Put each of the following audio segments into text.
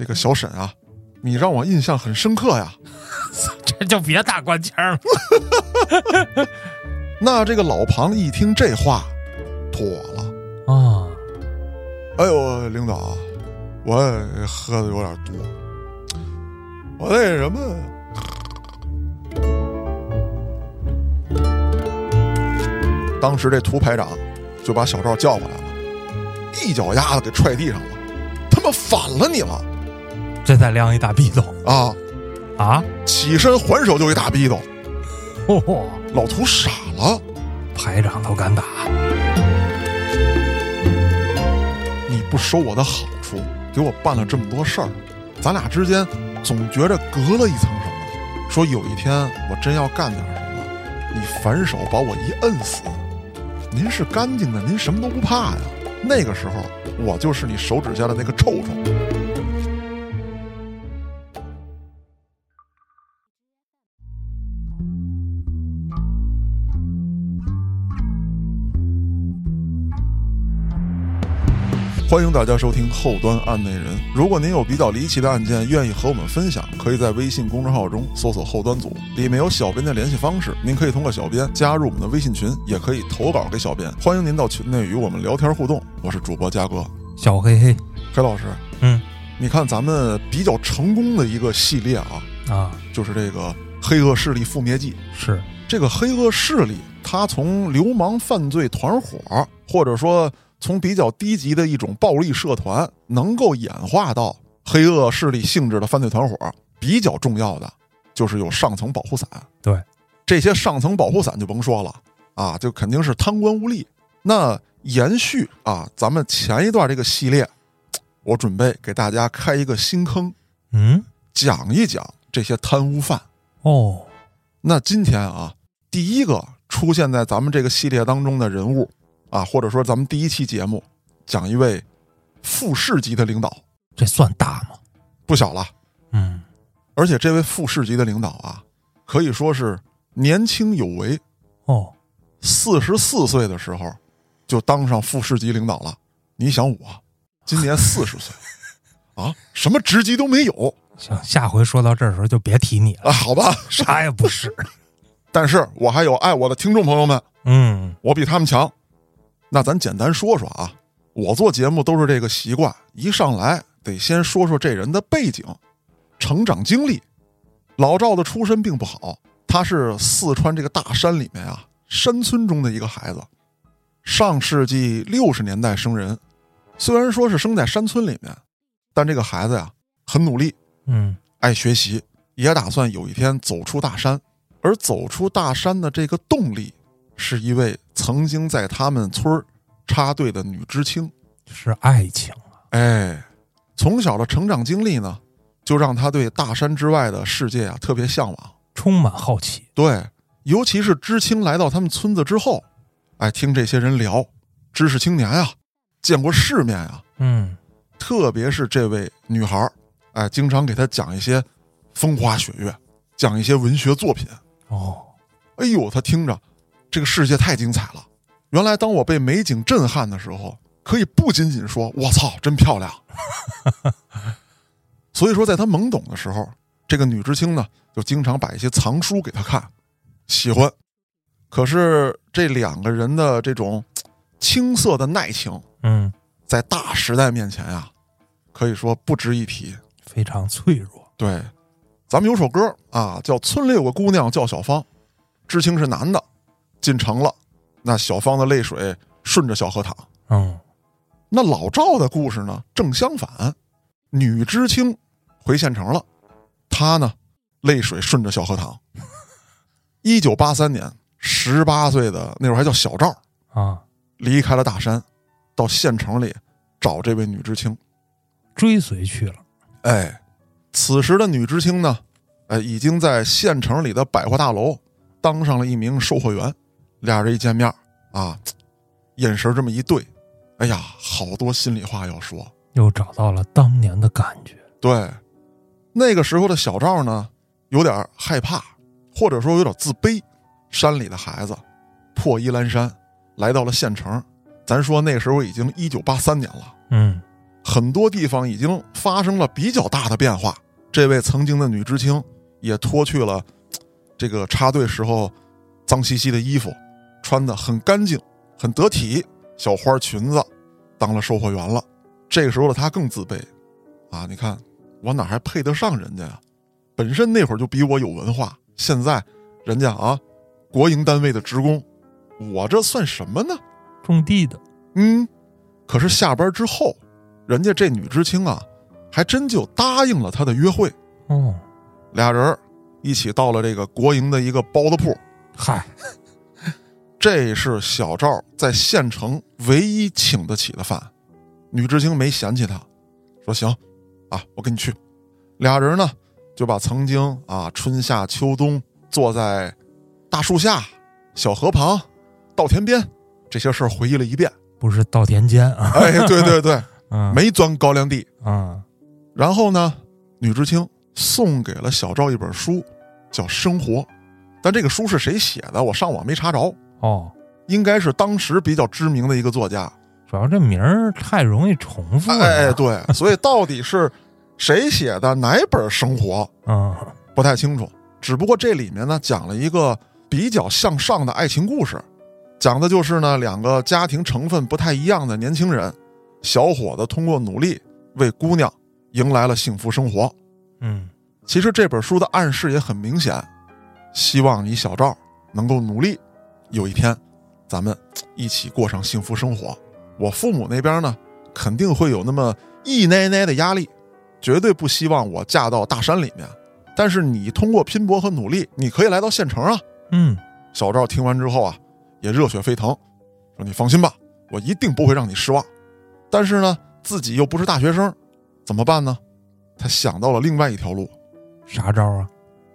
这个小沈啊，你让我印象很深刻呀。这就别打官腔了。那这个老庞一听这话，妥了。啊，哎呦，领导，我喝的有点多，我那什么，当时这涂排长就把小赵叫过来了，一脚丫子给踹地上了，他妈反了你了这再亮一大逼斗啊！啊！起身还手就一大逼斗，嚯、老涂傻了。排长都敢打，你不收我的好处，给我办了这么多事儿，咱俩之间总觉着隔了一层什么。说有一天我真要干点什么，你反手把我一摁死，您是干净的，您什么都不怕呀。那个时候我就是你手指下的那个臭虫。欢迎大家收听《后端案内人》。如果您有比较离奇的案件，愿意和我们分享，可以在微信公众号中搜索“后端组”，里面有小编的联系方式，您可以通过小编加入我们的微信群，也可以投稿给小编。欢迎您到群内与我们聊天互动。我是主播嘉哥，小黑黑，黑老师。嗯你看咱们比较成功的一个系列啊，啊，就是这个《黑恶势力覆灭记》。是这个黑恶势力，它从流氓犯罪团伙，或者说从比较低级的一种暴力社团，能够演化到黑恶势力性质的犯罪团伙，比较重要的就是有上层保护伞。对，这些上层保护伞就甭说了啊，就肯定是贪官污吏。那延续啊，咱们前一段这个系列，我准备给大家开一个新坑，嗯讲一讲这些贪污犯。哦，那今天啊，第一个出现在咱们这个系列当中的人物啊，或者说咱们第一期节目讲一位副市级的领导，这算大吗？不小了。嗯而且这位副市级的领导啊，可以说是年轻有为，哦，四十四岁的时候就当上副市级领导了。你想我今年四十岁 啊，什么职级都没有行，下回说到这儿的时候就别提你了，啊，好吧。啥也不是。但是我还有爱我的听众朋友们，嗯我比他们强。那咱简单说说啊，我做节目都是这个习惯，一上来得先说说这人的背景、成长经历。老赵的出身并不好，他是四川这个大山里面啊山村中的一个孩子，上世纪六十年代生人。虽然说是生在山村里面，但这个孩子呀很努力，嗯爱学习，也打算有一天走出大山。而走出大山的这个动力，是一位曾经在他们村儿插队的女知青。是爱情啊。哎，从小的成长经历呢，就让他对大山之外的世界啊特别向往。充满好奇。对，尤其是知青来到他们村子之后，哎，听这些人聊，知识青年啊、见过世面啊、嗯特别是这位女孩儿，哎，经常给他讲一些风花雪月，讲一些文学作品。哦，哎呦，他听着，这个世界太精彩了。原来，当我被美景震撼的时候，可以不仅仅说“我操，真漂亮”。所以说，在他懵懂的时候，这个女知青呢，就经常把一些藏书给他看，喜欢。可是这两个人的这种青涩的耐情，嗯，在大时代面前呀，可以说不值一提。非常脆弱。对，咱们有首歌啊，叫《村里有个姑娘叫小芳》，知青是男的，进城了，那小芳的泪水顺着小河淌。哦那老赵的故事呢，正相反，女知青回县城了，她呢，泪水顺着小河淌。一九八三年，十八岁的那会儿还叫小赵，啊，离开了大山，到县城里找这位女知青。追随去了。哎，此时的女知青呢，哎，已经在县城里的百货大楼当上了一名售货员。俩人一见面啊，眼神这么一对，哎呀，好多心里话要说。又找到了当年的感觉。对，那个时候的小赵呢，有点害怕，或者说有点自卑。山里的孩子，破衣烂衫，来到了县城。咱说那时候已经一九八三年了，嗯，很多地方已经发生了比较大的变化。这位曾经的女知青也脱去了这个插队时候脏兮兮的衣服，穿的很干净、很得体，小花裙子，当了售货员了。这个时候的她更自卑啊！你看我哪还配得上人家呀？本身那会儿就比我有文化，现在人家啊，国营单位的职工，我这算什么呢？种地的，嗯，可是下班之后，人家这女知青啊，还真就答应了他的约会。哦，俩人一起到了这个国营的一个包子铺，嗨，这是小赵在县城唯一请得起的饭。女知青没嫌弃他，说行，啊，我跟你去。俩人呢，就把曾经啊春夏秋冬坐在大树下、小河旁、稻田边这些事儿回忆了一遍。不是稻田间啊，哎，对对对，嗯，没钻高粱地。啊，然后呢，女知青送给了小赵一本书，叫《生活》，但这个书是谁写的？我上网没查着，哦，应该是当时比较知名的一个作家。主要这名儿太容易重复了，哎，对，所以到底是谁写的哪本《生活》嗯，不太清楚。只不过这里面呢讲了一个比较向上的爱情故事，讲的就是呢两个家庭成分不太一样的年轻人，小伙子通过努力为姑娘迎来了幸福生活。嗯，其实这本书的暗示也很明显，希望你小赵能够努力，有一天咱们一起过上幸福生活。我父母那边呢，肯定会有那么一奶奶的压力，绝对不希望我嫁到大山里面。但是你通过拼搏和努力，你可以来到县城啊。嗯，小赵听完之后啊，也热血沸腾，说：“你放心吧，我一定不会让你失望。”但是呢，自己又不是大学生，怎么办呢？他想到了另外一条路。啥招啊？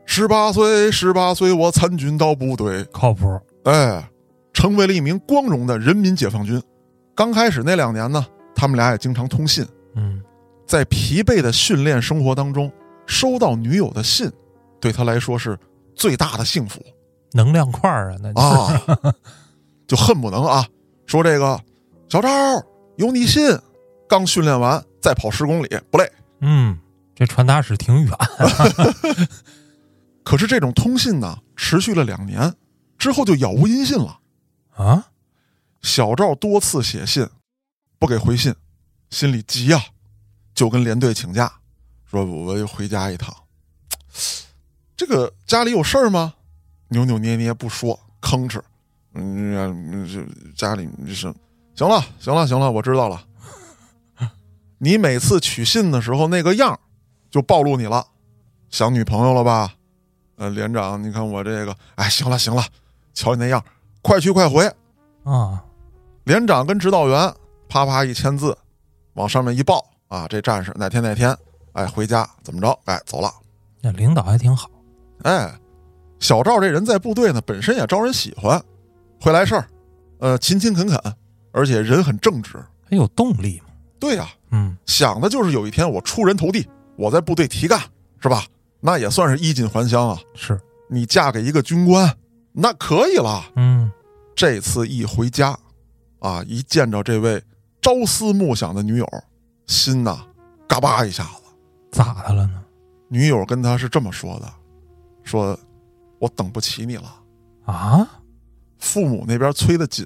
十八岁，十八岁，我参军到部队，靠谱，哎，成为了一名光荣的人民解放军。刚开始那两年呢，他们俩也经常通信。嗯，在疲惫的训练生活当中，收到女友的信，对他来说是最大的幸福能量块啊，那就啊！就恨不能啊，说这个小赵有你信，刚训练完再跑十公里不累。嗯，这传达室挺远，可是这种通信呢，持续了两年之后就杳无音信了。啊，小赵多次写信，不给回信，心里急呀、就跟连队请假，说我要回家一趟。这个家里有事儿吗？扭扭捏捏不说，吭哧。嗯，这家里是行了，行了，行了，我知道了。你每次取信的时候那个样儿就暴露你了，想女朋友了吧？呃，连长，你看我这个，哎，行了，行了，瞧你那样，快去快回。啊，连长跟指导员啪啪一签字，往上面一报啊，这战士哪天哪天，哎，回家怎么着？哎，走了。那领导还挺好，哎，小赵这人在部队呢，本身也招人喜欢，会来事儿，呃，勤勤恳恳，而且人很正直。很有动力嘛，对呀、嗯，想的就是有一天我出人头地，我在部队提干，是吧？那也算是衣锦还乡啊。是，你嫁给一个军官，那可以了。嗯，这次一回家，啊，一见着这位朝思暮想的女友，心呐，嘎巴一下子。咋的了呢？女友跟他是这么说的：“说我等不起你了。啊，父母那边催得紧，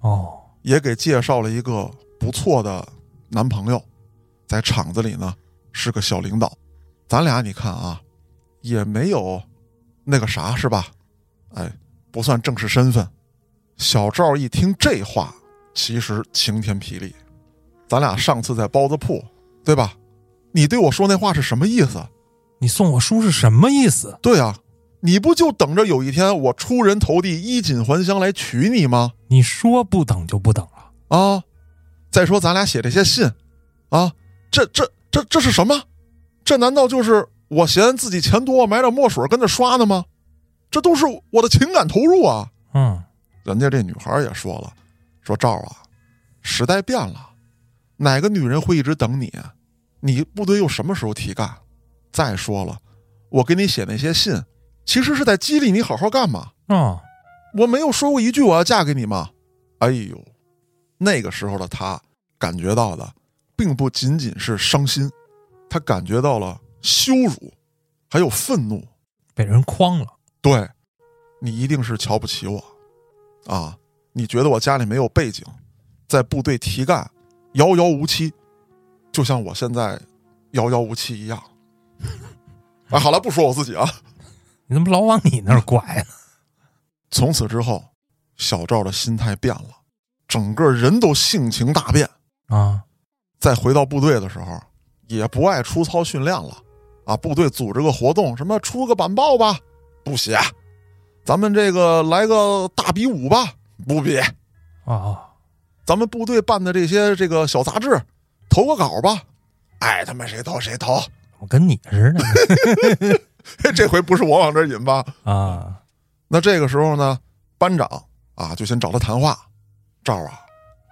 哦，也给介绍了一个不错的男朋友，在厂子里呢是个小领导。咱俩你看啊，也没有那个啥是吧？哎，不算正式身份。小赵一听这话，其实晴天霹雳。咱俩上次在包子铺，对吧？你对我说那话是什么意思？你送我书是什么意思？对啊，你不就等着有一天我出人头地、衣锦还乡来娶你吗？你说不等就不等了，啊！再说咱俩写这些信，啊，这这这这是什么？这难道就是我嫌自己钱多买点墨水跟着刷的吗？这都是我的情感投入啊！嗯，人家这女孩也说了，说赵啊，时代变了，哪个女人会一直等你？你部队又什么时候提干？再说了，我给你写那些信，其实是在激励你好好干嘛。哦，我没有说过一句我要嫁给你吗？哎呦，那个时候的他感觉到的并不仅仅是伤心，他感觉到了羞辱，还有愤怒。被人诓了，对，你一定是瞧不起我，啊，你觉得我家里没有背景，在部队提干，遥遥无期，就像我现在遥遥无期一样。啊，好了，不说我自己啊。你怎么老往你那儿拐呢？从此之后，小赵的心态变了，整个人都性情大变。啊，再回到部队的时候，也不爱出操训练了。啊，部队组织个活动，什么出个板报吧，不写。咱们这个来个大比武吧，不比。啊，咱们部队办的这些这个小杂志，投个稿吧，爱他妈谁投谁投。我跟你似的 这回不是我往这引吧？啊。那这个时候呢，班长啊就先找他谈话。赵啊，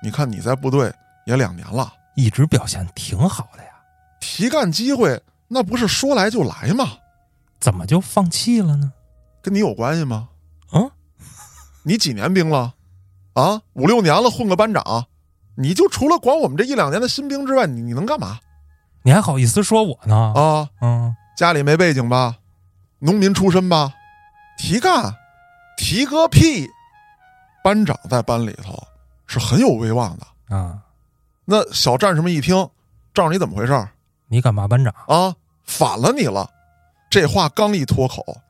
你看你在部队也两年了，一直表现挺好的呀，提干机会那不是说来就来吗？怎么就放弃了呢？跟你有关系吗？啊，你几年兵了？啊，五六年了，混个班长，你就除了管我们这一两年的新兵之外，你你能干嘛？你还好意思说我呢？啊，嗯，家里没背景吧？农民出身吧？提干，提个屁！班长在班里头是很有威望的。啊，那小战士们一听，赵你怎么回事？你敢骂班长？啊，反了你了！这话刚一脱口，叭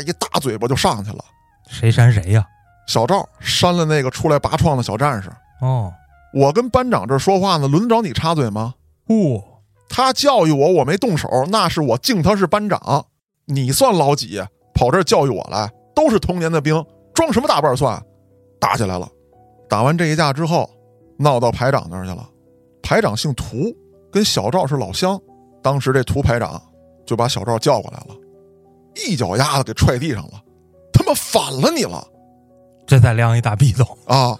一大嘴巴就上去了。谁扇谁呀？小赵扇了那个出来拔创的小战士。哦，我跟班长这说话呢，轮得着你插嘴吗？哦，他教育我，我没动手，那是我敬他是班长。你算老几？跑这儿教育我来？都是同年的兵，装什么大瓣蒜？打起来了。打完这一架之后，闹到排长那儿去了。排长姓涂，跟小赵是老乡。当时这涂排长就把小赵叫过来了，一脚丫子给踹地上了。他妈反了你了！这再亮一大逼斗啊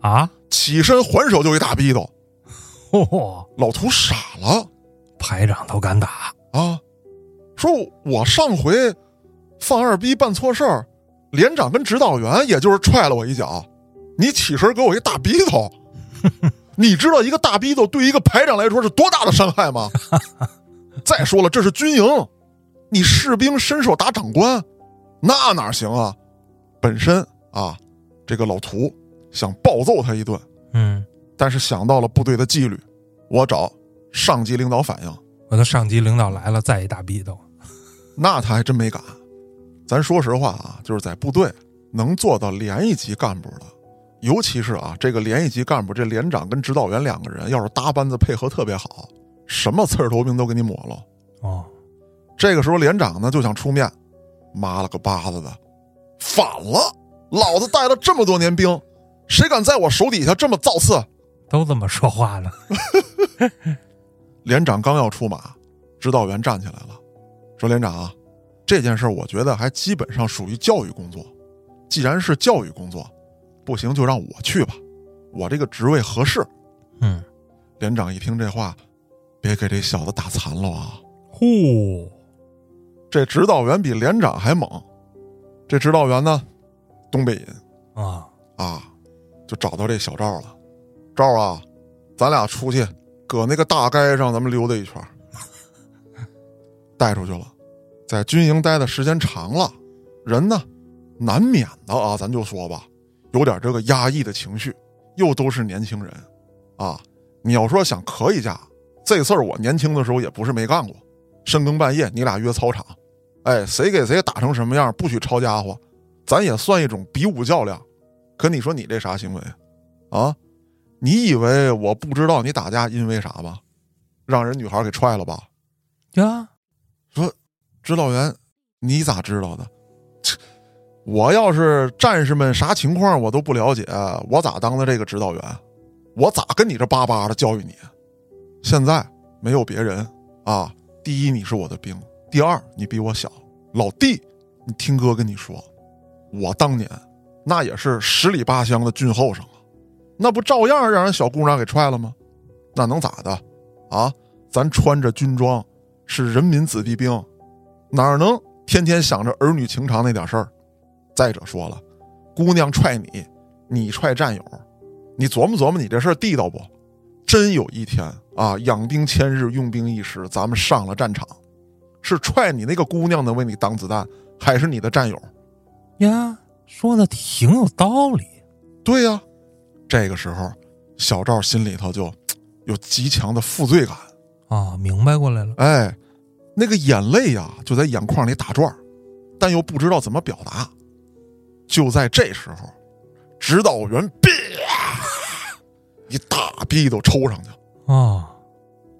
啊！起身还手就一大逼斗。嚯，老涂傻了，排长都敢打啊！说我上回放二逼办错事儿，连长跟指导员也就是踹了我一脚，你起身给我一大逼斗，你知道一个大逼斗对一个排长来说是多大的伤害吗？再说了，这是军营，你士兵伸手打长官，那哪行啊？本身啊，这个老涂想暴揍他一顿，嗯，但是想到了部队的纪律，我找上级领导反映，我的上级领导来了，再一大逼斗。那他还真没敢。咱说实话啊，就是在部队能做到连一级干部的，尤其是啊，这个连一级干部，这连长跟指导员两个人要是搭班子配合特别好，什么刺儿头兵都给你抹了。哦，这个时候连长呢就想出面，妈了个巴子的，反了！老子带了这么多年兵，谁敢在我手底下这么造次？都这么说话呢。连长刚要出马，指导员站起来了，说：“连长啊，这件事我觉得还基本上属于教育工作。既然是教育工作，不行就让我去吧，我这个职位合适。”嗯，连长一听这话，别给这小子打残了啊！呼，这指导员比连长还猛。这指导员呢，东北人啊啊，就找到这小赵了。赵啊，咱俩出去，搁那个大街上咱们溜达一圈，带出去了。在军营待的时间长了，人呢，难免的啊，咱就说吧，有点这个压抑的情绪。又都是年轻人，啊，你要说想磕一下，这事儿我年轻的时候也不是没干过。深更半夜，你俩约操场，哎，谁给谁打成什么样，不许抄家伙，咱也算一种比武较量。可你说你这啥行为，啊？你以为我不知道你打架因为啥吧？让人女孩给踹了吧？呀，说指导员，你咋知道的？我要是战士们啥情况我都不了解，我咋当的这个指导员？我咋跟你这巴巴的教育你？现在没有别人啊！第一，你是我的兵；第二，你比我小。老弟，你听哥跟你说，我当年那也是十里八乡的军后生啊，那不照样让人小姑娘给踹了吗？那能咋的？啊，咱穿着军装，是人民子弟兵，哪能天天想着儿女情长那点事儿？再者说了，姑娘踹你，你踹战友，你琢磨琢磨，你这事儿地道不？真有一天啊，养兵千日，用兵一时，咱们上了战场，是踹你那个姑娘的为你挡子弹，还是你的战友？呀，说的挺有道理。对呀，这个时候小赵心里头就 有极强的负罪感，啊，明白过来了。哎，那个眼泪呀就在眼眶里打转但又不知道怎么表达。就在这时候，指导员啪一大逼都抽上去，啊，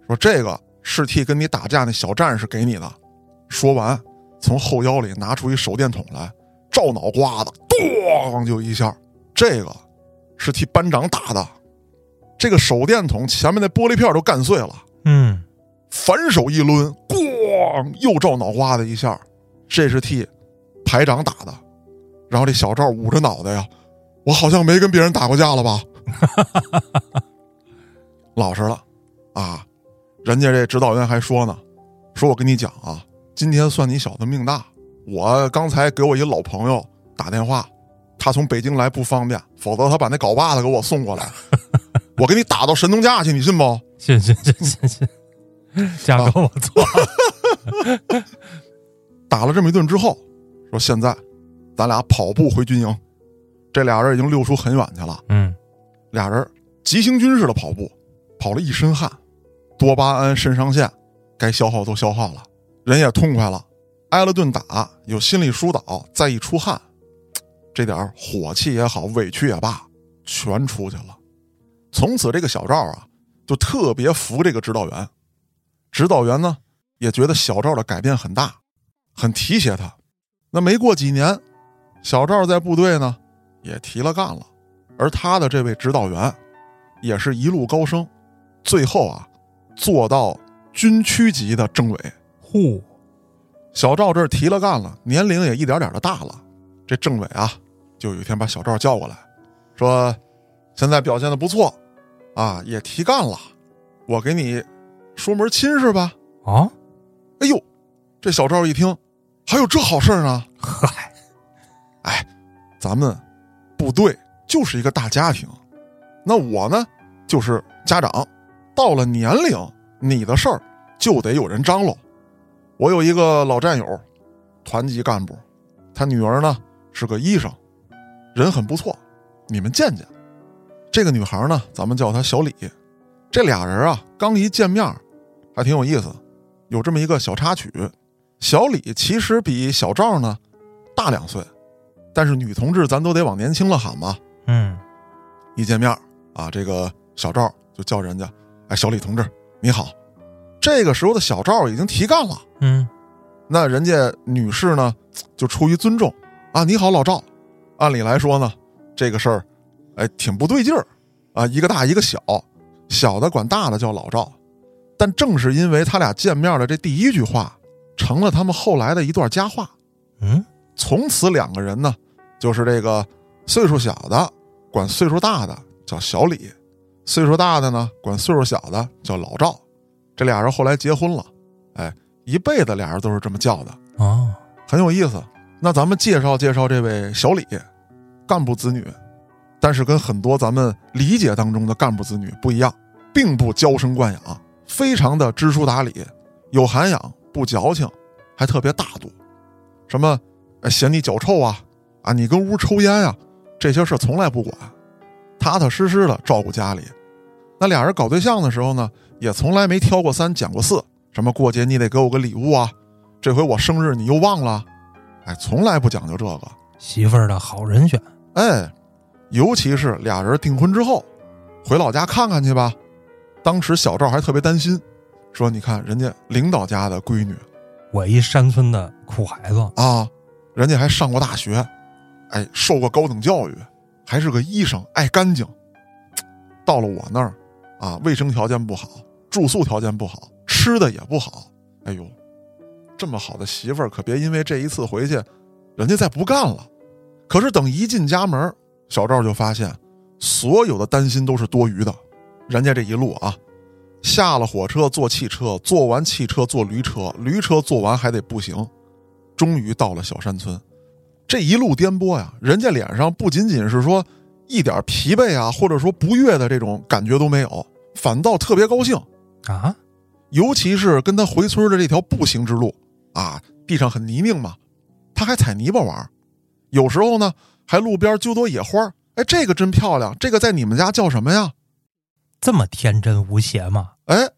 说这个是替跟你打架那小战士给你的。说完，从后腰里拿出一手电筒来，照脑瓜子，咣就一下。这个是替班长打的，这个手电筒前面那玻璃片都干碎了。嗯，反手一抡，咣，又照脑瓜子一下，这是替排长打的。然后这小赵捂着脑袋呀，我好像没跟别人打过架了吧？老实了，啊，人家这指导员还说呢，说我跟你讲啊，今天算你小子命大。我刚才给我一老朋友打电话，他从北京来不方便，否则他把那镐把子给我送过来，我给你打到神农架去，你信不？信信信信信，价格 我错了。打了这么一顿之后，说现在咱俩跑步回军营。这俩人已经溜出很远去了，嗯，俩人急行军似的跑步，跑了一身汗，多巴胺肾上腺该消耗都消耗了，人也痛快了，挨了顿打，有心理疏导，再一出汗，这点火气也好，委屈也罢，全出去了。从此，这个小赵啊，就特别服这个指导员。指导员呢，也觉得小赵的改变很大，很提携他。那没过几年，小赵在部队呢，也提了干了。而他的这位指导员，也是一路高升，最后啊，做到军区级的政委。嚯，小赵这提了干了，年龄也一点点的大了。这政委啊，就有一天把小赵叫过来，说：“现在表现的不错，啊，也提干了，我给你说门亲事吧。啊，”哎呦，这小赵一听，还有这好事呢！嗨，哎，咱们部队就是一个大家庭，那我呢就是家长，到了年龄，你的事儿就得有人张罗。我有一个老战友，团级干部，他女儿呢是个医生，人很不错，你们见见。这个女孩呢，咱们叫她小李。这俩人啊，刚一见面，还挺有意思，有这么一个小插曲。小李其实比小赵呢大两岁，但是女同志咱都得往年轻了喊嘛。嗯，一见面啊，这个小赵就叫人家，哎，小李同志你好。这个时候的小赵已经提干了，嗯，那人家女士呢，就出于尊重啊，你好，老赵。按理来说呢，这个事儿，哎，挺不对劲儿啊，一个大一个小，小的管大的叫老赵。但正是因为他俩见面的这第一句话，成了他们后来的一段佳话。嗯，从此两个人呢，就是这个岁数小的管岁数大的叫小李，岁数大的呢管岁数小的叫老赵。这俩人后来结婚了，哎，一辈子俩人都是这么叫的，哦，很有意思。那咱们介绍介绍这位小李，干部子女，但是跟很多咱们理解当中的干部子女不一样，并不娇生惯养，非常的知书达理，有涵养，不矫情，还特别大度。什么，哎嫌你脚臭啊，啊，你跟屋抽烟呀、这些事从来不管，踏踏实实的照顾家里。那俩人搞对象的时候呢，也从来没挑过三讲过四，什么过节你得给我个礼物啊，这回我生日你又忘了，哎，从来不讲究这个。媳妇儿的好人选。哎，尤其是俩人订婚之后，回老家看看去吧。当时小赵还特别担心，说：“你看人家领导家的闺女我一山村的苦孩子，啊，人家还上过大学，哎，受过高等教育，还是个医生，爱干净。到了我那儿，啊，卫生条件不好，住宿条件不好，吃的也不好。哎呦，这么好的媳妇儿，可别因为这一次回去，人家再不干了。可是等一进家门，小赵就发现，所有的担心都是多余的。人家这一路啊，下了火车坐汽车，坐完汽车坐驴车，驴车坐完还得步行，终于到了小山村。这一路颠簸呀，人家脸上不仅仅是说一点疲惫啊，或者说不悦的这种感觉都没有，反倒特别高兴。啊，尤其是跟他回村的这条步行之路啊，地上很泥泞嘛，他还踩泥巴玩儿。有时候呢，还路边揪朵野花儿，哎，这个真漂亮，这个在你们家叫什么呀？这么天真无邪吗？哎，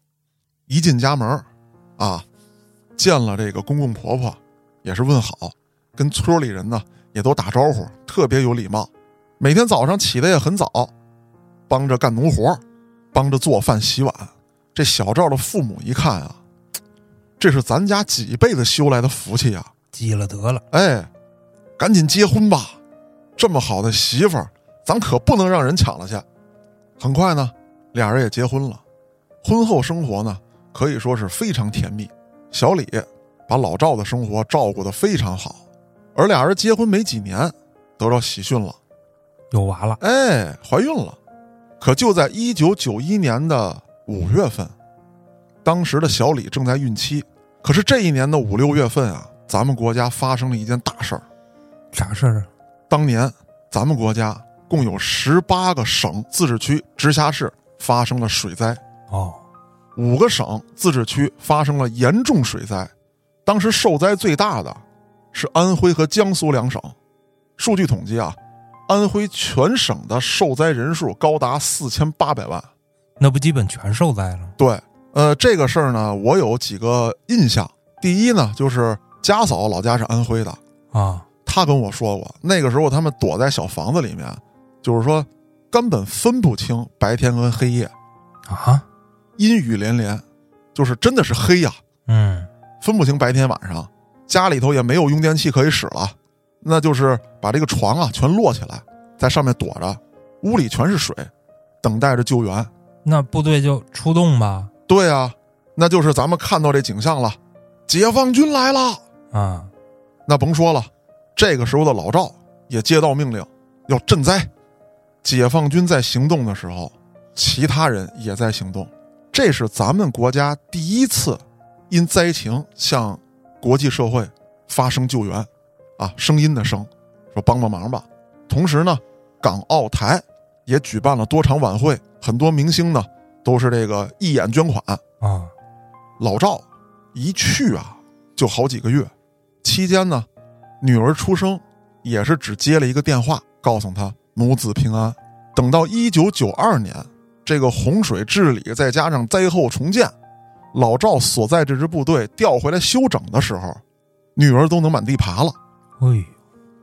一进家门儿啊，见了这个公公婆婆，也是问好，跟村里人呢也都打招呼，特别有礼貌。每天早上起得也很早，帮着干农活儿，帮着做饭洗碗。这小赵的父母一看啊，这是咱家几辈子修来的福气啊！积了德了，哎，赶紧结婚吧！这么好的媳妇儿，咱可不能让人抢了去。很快呢，俩人也结婚了。婚后生活呢，可以说是非常甜蜜。小李把老赵的生活照顾得非常好，而俩人结婚没几年，得到喜讯了，有娃了，哎，怀孕了。可就在一九九一年的五月份，当时的小李正在孕期。可是这一年的五六月份啊，咱们国家发生了一件大事儿。啥事儿啊？当年咱们国家共有十八个省、自治区、直辖市发生了水灾，哦，五个省、自治区发生了严重水灾。当时受灾最大的是安徽和江苏两省。数据统计啊，安徽全省的受灾人数高达四千八百万。那不基本全受灾了？对，呃，这个事儿呢，我有几个印象。第一呢，就是家嫂老家是安徽的，啊，她跟我说过，那个时候他们躲在小房子里面，就是说根本分不清白天跟黑夜，啊，阴雨连连，就是真的是黑呀，嗯，分不清白天晚上。家里头也没有用电器可以使了，那就是把这个床啊全摞起来，在上面躲着，屋里全是水，等待着救援。那部队就出动吧？对啊，那就是咱们看到这景象了，解放军来了。啊，那甭说了，这个时候的老赵也接到命令要赈灾。解放军在行动的时候，其他人也在行动。这是咱们国家第一次因灾情向国际社会发生救援，啊，声音的声，说帮帮忙吧。同时呢，港澳台也举办了多场晚会，很多明星呢都是这个义演捐款。啊，老赵一去啊，就好几个月。期间呢，女儿出生也是只接了一个电话，告诉他母子平安。等到一九九二年，这个洪水治理再加上灾后重建，老赵所在这支部队调回来休整的时候，女儿都能满地爬了。哎，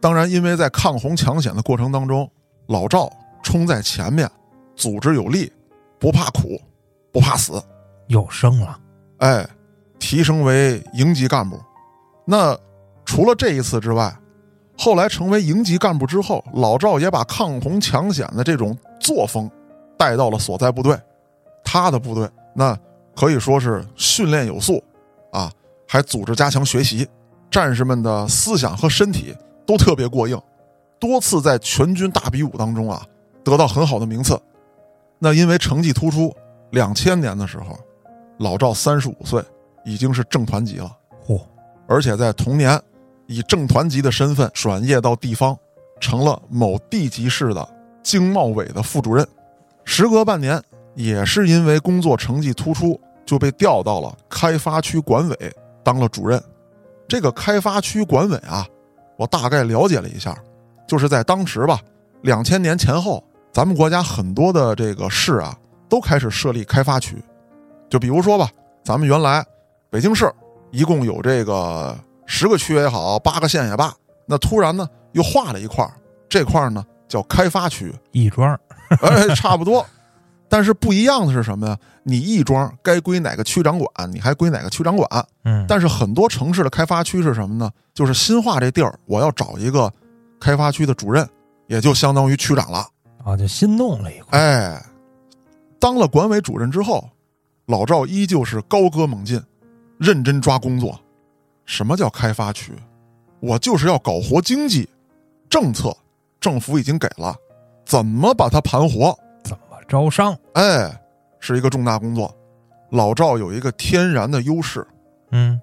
当然，因为在抗洪抢险的过程当中，老赵冲在前面，组织有力，不怕苦，不怕死，又升了，哎，提升为营级干部。那除了这一次之外，后来成为营级干部之后，老赵也把抗洪抢险的这种作风带到了所在部队。他的部队那可以说是训练有素啊，还组织加强学习，战士们的思想和身体都特别过硬，多次在全军大比武当中啊得到很好的名次。那因为成绩突出，两千年的时候，老赵三十五岁，已经是正团级了。嚯，而且在同年，以正团级的身份转业到地方，成了某地级市的经贸委的副主任。时隔半年，也是因为工作成绩突出，就被调到了开发区管委当了主任。这个开发区管委啊，我大概了解了一下，就是在当时吧，两千年前后，咱们国家很多的这个市啊，都开始设立开发区。就比如说吧，咱们原来北京市一共有这个十个区也好，八个县也罢，那突然呢又划了一块儿，这块儿呢叫开发区，亦庄，哎，差不多。但是不一样的是什么呀？你亦庄该归哪个区长管，你还归哪个区长管。嗯，但是很多城市的开发区是什么呢？就是新化这地儿，我要找一个开发区的主任，也就相当于区长了。啊，就新弄了一块，哎，当了管委主任之后，老赵依旧是高歌猛进，认真抓工作。什么叫开发区？我就是要搞活经济，政策政府已经给了，怎么把它盘活？招商？哎，是一个重大工作。老赵有一个天然的优势，嗯，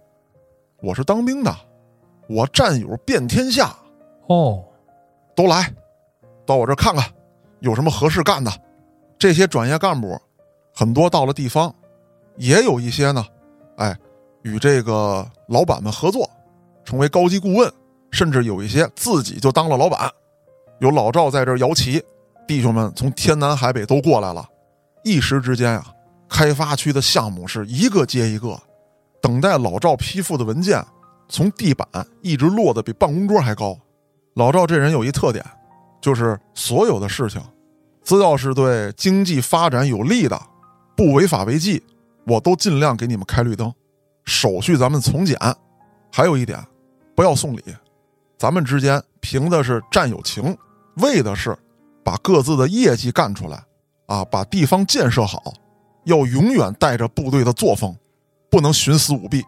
我是当兵的，我战友遍天下，哦，都来到我这看看，有什么合适干的。这些转业干部很多到了地方，也有一些呢，哎，与这个老板们合作，成为高级顾问，甚至有一些自己就当了老板。有老赵在这摇旗，弟兄们从天南海北都过来了，一时之间啊，开发区的项目是一个接一个，等待老赵批复的文件从地板一直落得比办公桌还高。老赵这人有一特点，就是所有的事情，只要是对经济发展有利的，不违法违纪，我都尽量给你们开绿灯，手续咱们从简。还有一点，不要送礼，咱们之间凭的是战友情。为的是把各自的业绩干出来，啊，把地方建设好，要永远带着部队的作风，不能徇私舞弊，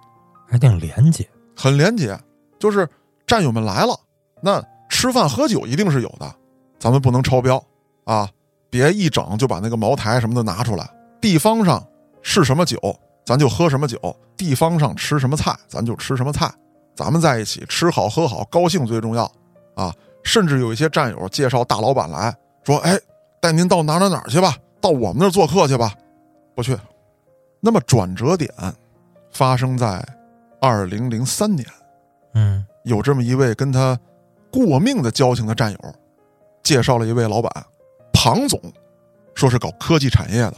还挺廉洁，很廉洁。就是战友们来了，那吃饭喝酒一定是有的，咱们不能超标啊，别一整就把那个茅台什么的拿出来。地方上是什么酒，咱就喝什么酒；地方上吃什么菜，咱就吃什么菜。咱们在一起吃好喝好，高兴最重要啊。甚至有一些战友介绍大老板来说：“哎，带您到哪哪哪去吧，到我们那儿做客去吧。”不去。那么转折点发生在二零零三年。嗯，有这么一位跟他过命的交情的战友，介绍了一位老板庞总，说是搞科技产业的。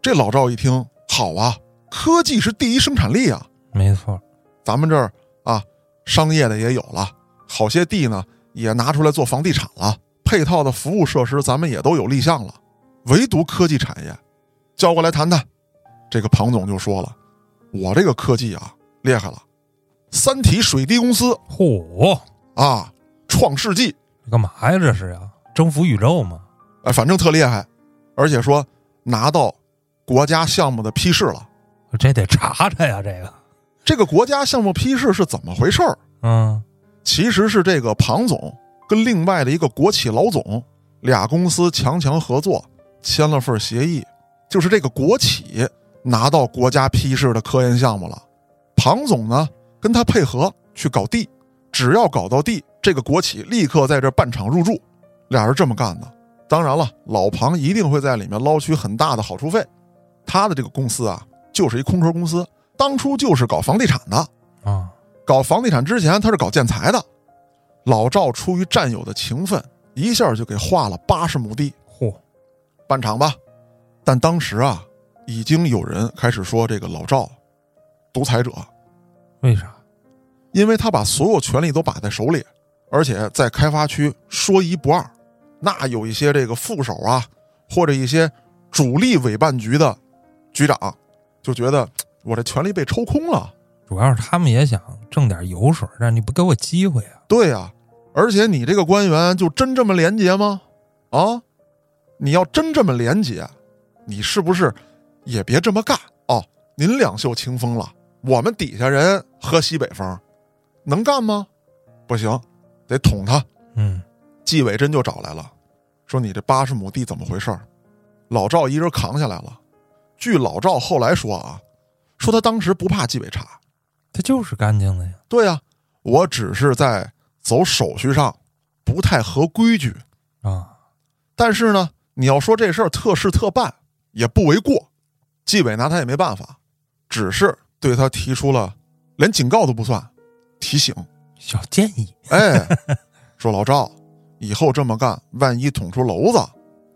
这老赵一听，好啊，科技是第一生产力啊。没错，咱们这儿啊，商业的也有了，好些地呢。也拿出来做房地产了，配套的服务设施咱们也都有立项了，唯独科技产业，叫过来谈谈。这个庞总就说了：“我这个科技啊，厉害了，三体水滴公司，嚯啊，创世纪，干嘛呀？这是呀，征服宇宙吗？哎，反正特厉害，而且说拿到国家项目的批示了，这得查查呀。这个，这个国家项目批示是怎么回事儿？嗯。”其实是这个庞总跟另外的一个国企老总俩公司强强合作，签了份协议，就是这个国企拿到国家批示的科研项目了，庞总呢跟他配合去搞地，只要搞到地，这个国企立刻在这办厂入驻，俩人这么干的。当然了，老庞一定会在里面捞取很大的好处费，他的这个公司啊就是一空壳公司，当初就是搞房地产的啊。搞房地产之前，他是搞建材的。老赵出于战友的情分，一下就给划了八十亩地，嚯，办厂吧。但当时啊，已经有人开始说这个老赵独裁者。为啥？因为他把所有权力都把在手里，而且在开发区说一不二。那有一些这个副手啊，或者一些主力委办局的局长，就觉得我这权力被抽空了。主要是他们也想挣点油水，但你不给我机会啊？对呀，而且你这个官员就真这么廉洁吗？啊，你要真这么廉洁，你是不是也别这么干哦？您两袖清风了，我们底下人喝西北风，能干吗？不行，得捅他。嗯，纪委真就找来了，说你这八十亩地怎么回事？老赵一人扛下来了。据老赵后来说啊，说他当时不怕纪委查。他就是干净的呀。对呀，我只是在走手续上不太合规矩啊。但是呢，你要说这事儿特事特办也不为过。纪委拿他也没办法，只是对他提出了连警告都不算，提醒、小建议。哎，说老赵以后这么干，万一捅出娄子，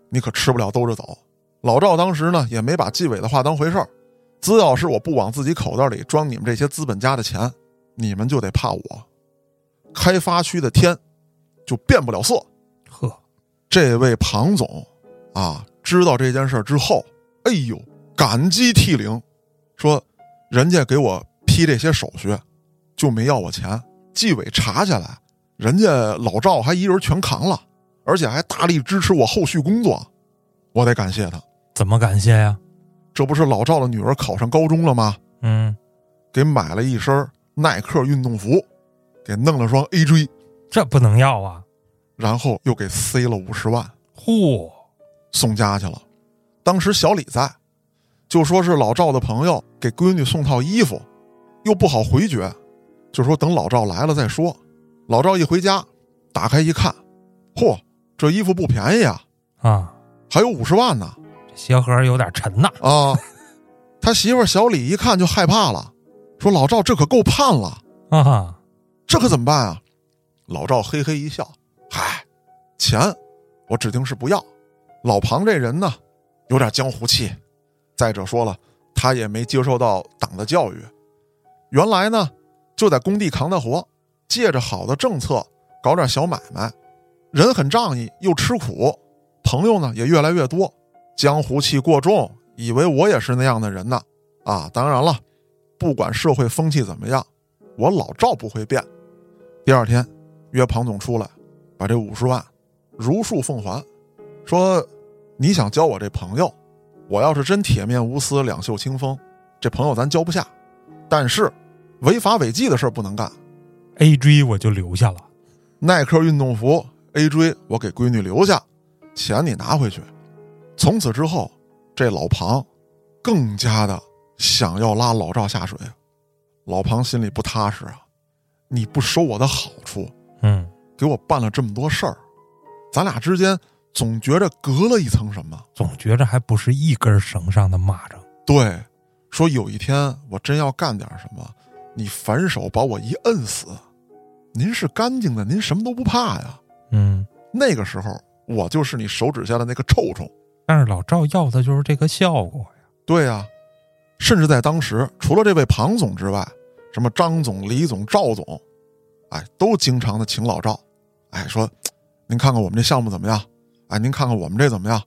你可吃不了兜着走。老赵当时呢也没把纪委的话当回事儿。只要是我不往自己口袋里装你们这些资本家的钱，你们就得怕我。开发区的天就变不了色。呵，这位庞总啊，知道这件事之后，哎呦，感激涕零，说人家给我批这些手续，就没要我钱。纪委查下来，人家老赵还一人全扛了，而且还大力支持我后续工作，我得感谢他。怎么感谢呀？这不是老赵的女儿考上高中了吗？嗯，给买了一身耐克运动服，给弄了双 AJ，这不能要啊！然后又给塞了五十万，嚯，送家去了。当时小李在，就说是老赵的朋友给闺女送套衣服，又不好回绝，就说等老赵来了再说。老赵一回家，打开一看，嚯，这衣服不便宜啊！啊，还有五十万呢。鞋盒有点沉呐啊！他媳妇小李一看就害怕了，说：“老赵，这可够判了，啊，这可怎么办啊？”老赵嘿嘿一笑：“嗨，钱我指定是不要。老庞这人呢，有点江湖气。再者说了，他也没接受到党的教育，原来呢就在工地扛的活，借着好的政策搞点小买卖，人很仗义又吃苦，朋友呢也越来越多，江湖气过重。”以为我也是那样的人呢，啊！当然了，不管社会风气怎么样，我老赵不会变。第二天约庞总出来，把这五十万如数奉还，说你想交我这朋友，我要是真铁面无私、两袖清风，这朋友咱交不下。但是违法违纪的事不能干。A G 我就留下了，耐克运动服 A G 我给闺女留下，钱你拿回去。从此之后。这老庞更加的想要拉老赵下水，老庞心里不踏实啊！你不收我的好处，嗯，给我办了这么多事儿，咱俩之间总觉着隔了一层什么，总觉着还不是一根绳上的蚂蚱。对，说有一天我真要干点什么，你反手把我一摁死，您是干净的，您什么都不怕呀。嗯，那个时候我就是你手指下的那个臭虫。但是老赵要的就是这个效果呀。对呀，甚至在当时，除了这位庞总之外，什么张总、李总、赵总，哎，都经常的请老赵，哎，说您看看我们这项目怎么样？哎，您看看我们这怎么样？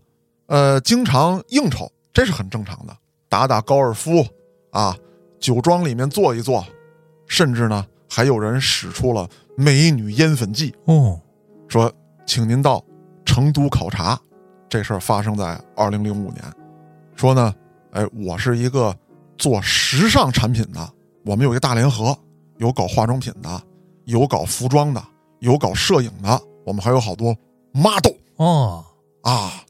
呃，经常应酬，这是很正常的。打打高尔夫啊，酒庄里面坐一坐，甚至呢，还有人使出了美女烟粉计哦，说请您到成都考察。这事儿发生在二零零五年，说呢，哎，我是一个做时尚产品的，我们有一个大联合，有搞化妆品的，有搞服装的，有搞摄影的，我们还有好多 model 哦啊，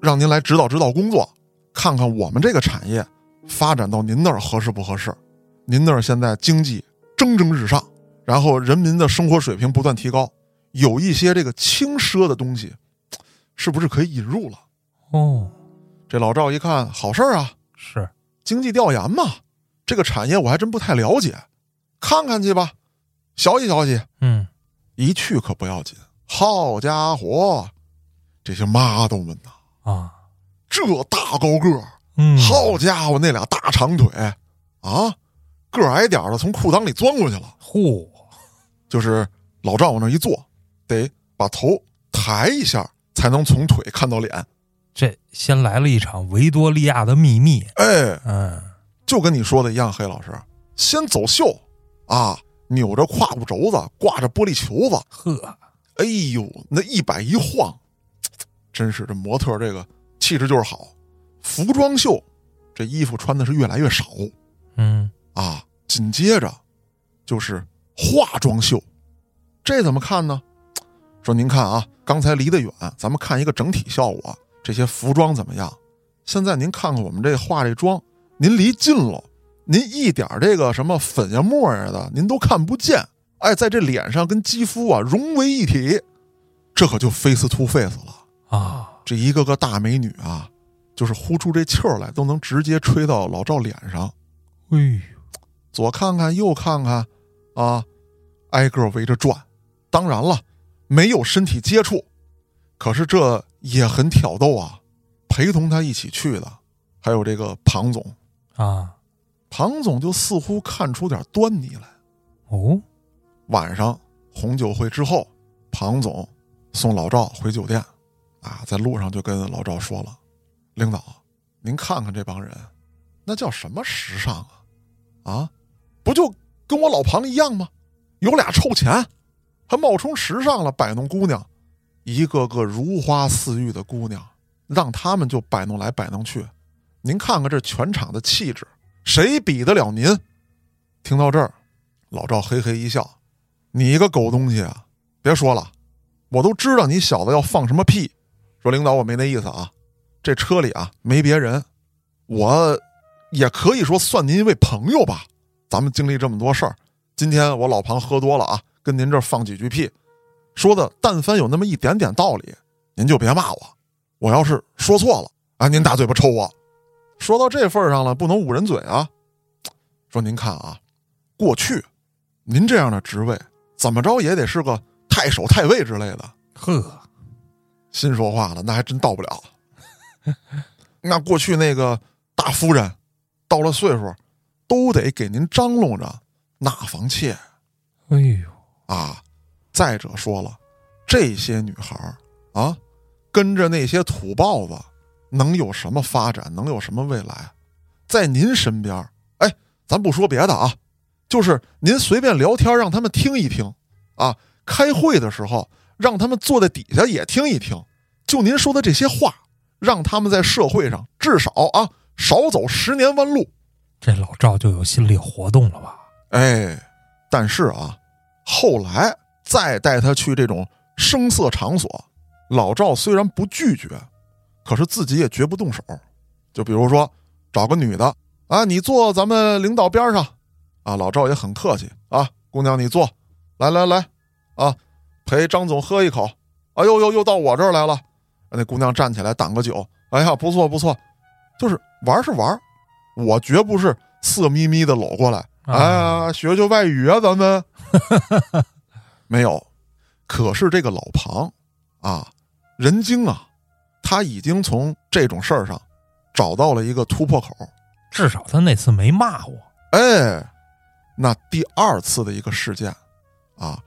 让您来指导指导工作，看看我们这个产业发展到您那儿合适不合适？您那儿现在经济蒸蒸日上，然后人民的生活水平不断提高，有一些这个轻奢的东西。是不是可以引入了？哦，这老赵一看，好事儿啊！是经济调研嘛，这个产业我还真不太了解，看看去吧，学习学习。嗯，一去可不要紧，好家伙，这些妈都们呐啊，这大高个儿，嗯，好家伙，那俩大长腿啊，个矮点的从裤裆里钻过去了。嚯，就是老赵往那一坐，得把头抬一下。才能从腿看到脸，这先来了一场维多利亚的秘密。哎，嗯，就跟你说的一样，黑老师，先走秀啊，扭着胯骨轴子，挂着玻璃球子，呵，哎呦，那一摆一晃，真是这模特这个气质就是好。服装秀，这衣服穿的是越来越少，嗯啊，紧接着就是化妆秀，这怎么看呢？说您看啊，刚才离得远，咱们看一个整体效果。这些服装怎么样？现在您看看我们这化这妆，您离近了，您一点这个什么粉呀沫呀的，您都看不见。哎，在这脸上跟肌肤啊融为一体，这可就 face to face 了啊！这一个个大美女啊，就是呼出这气儿来，都能直接吹到老赵脸上。哎呦，左看看右看看，啊，挨个围着转。当然了。没有身体接触，可是这也很挑逗啊！陪同他一起去的还有这个庞总啊，庞总就似乎看出点端倪来。哦，晚上红酒会之后，庞总送老赵回酒店，啊，在路上就跟老赵说了：“领导，您看看这帮人，那叫什么时尚啊？啊，不就跟我老庞一样吗？有俩臭钱。”还冒充时尚了，摆弄姑娘，一个个如花似玉的姑娘，让他们就摆弄来摆弄去。您看看这全场的气质，谁比得了您？听到这儿，老赵嘿嘿一笑：“你一个狗东西啊！别说了，我都知道你小子要放什么屁。说领导，我没那意思啊。这车里啊没别人，我也可以说算您一位朋友吧。咱们经历这么多事儿，今天我老庞喝多了啊。”跟您这放几句屁，说的但凡有那么一点点道理，您就别骂我。我要是说错了，啊，您大嘴巴抽我。说到这份儿上了，不能捂人嘴啊。说您看啊，过去您这样的职位，怎么着也得是个太守、太尉之类的。呵，心说话了，那还真到不了。那过去那个大夫人，到了岁数，都得给您张罗着纳房妾哎呦，啊。再者说了，这些女孩儿啊，跟着那些土豹子，能有什么发展？能有什么未来？在您身边儿，哎，咱不说别的啊，就是您随便聊天，让他们听一听啊。开会的时候，让他们坐在底下也听一听。就您说的这些话，让他们在社会上至少啊少走十年弯路。这老赵就有心理活动了吧？哎，但是啊，后来再带他去这种声色场所，老赵虽然不拒绝，可是自己也绝不动手。就比如说找个女的啊，你坐咱们领导边上啊，老赵也很客气啊，姑娘你坐，来来来啊，陪张总喝一口。哎呦呦，又到我这儿来了。那姑娘站起来挡个酒，哎呀，不错不错，就是玩是玩，我绝不是色眯眯的搂过来。啊哎呀，学学外语啊，咱们 没有。可是这个老庞啊，人精啊，他已经从这种事儿上找到了一个突破口。至少他那次没骂我。哎，那第二次的一个事件啊，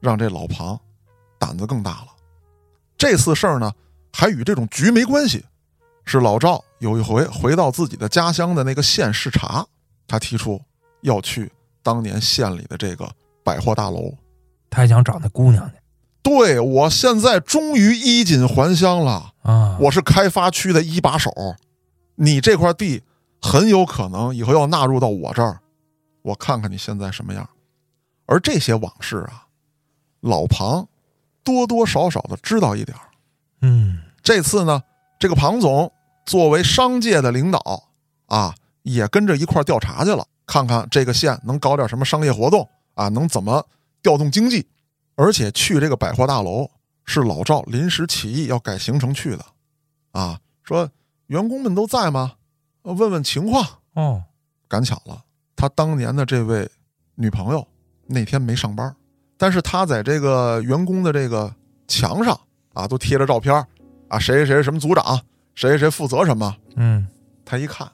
让这老庞胆子更大了。这次事儿呢，还与这种局没关系，是老赵有一回回到自己的家乡的那个县视察，他提出要去当年县里的这个百货大楼。他还想找那姑娘去对我现在终于衣锦还乡了，啊！我是开发区的一把手，你这块地很有可能以后要纳入到我这儿，我看看你现在什么样。而这些往事啊，老庞多多少少的知道一点儿嗯，这次呢，这个庞总作为商界的领导啊，也跟着一块儿调查去了，看看这个县能搞点什么商业活动啊，能怎么调动经济。而且去这个百货大楼是老赵临时起意要改行程去的，啊，说员工们都在吗？呃问问情况。哦，赶巧了，他当年的这位女朋友那天没上班，但是他在这个员工的这个墙上啊，都贴着照片啊，谁谁谁什么组长，谁谁谁负责什么。嗯，他一看，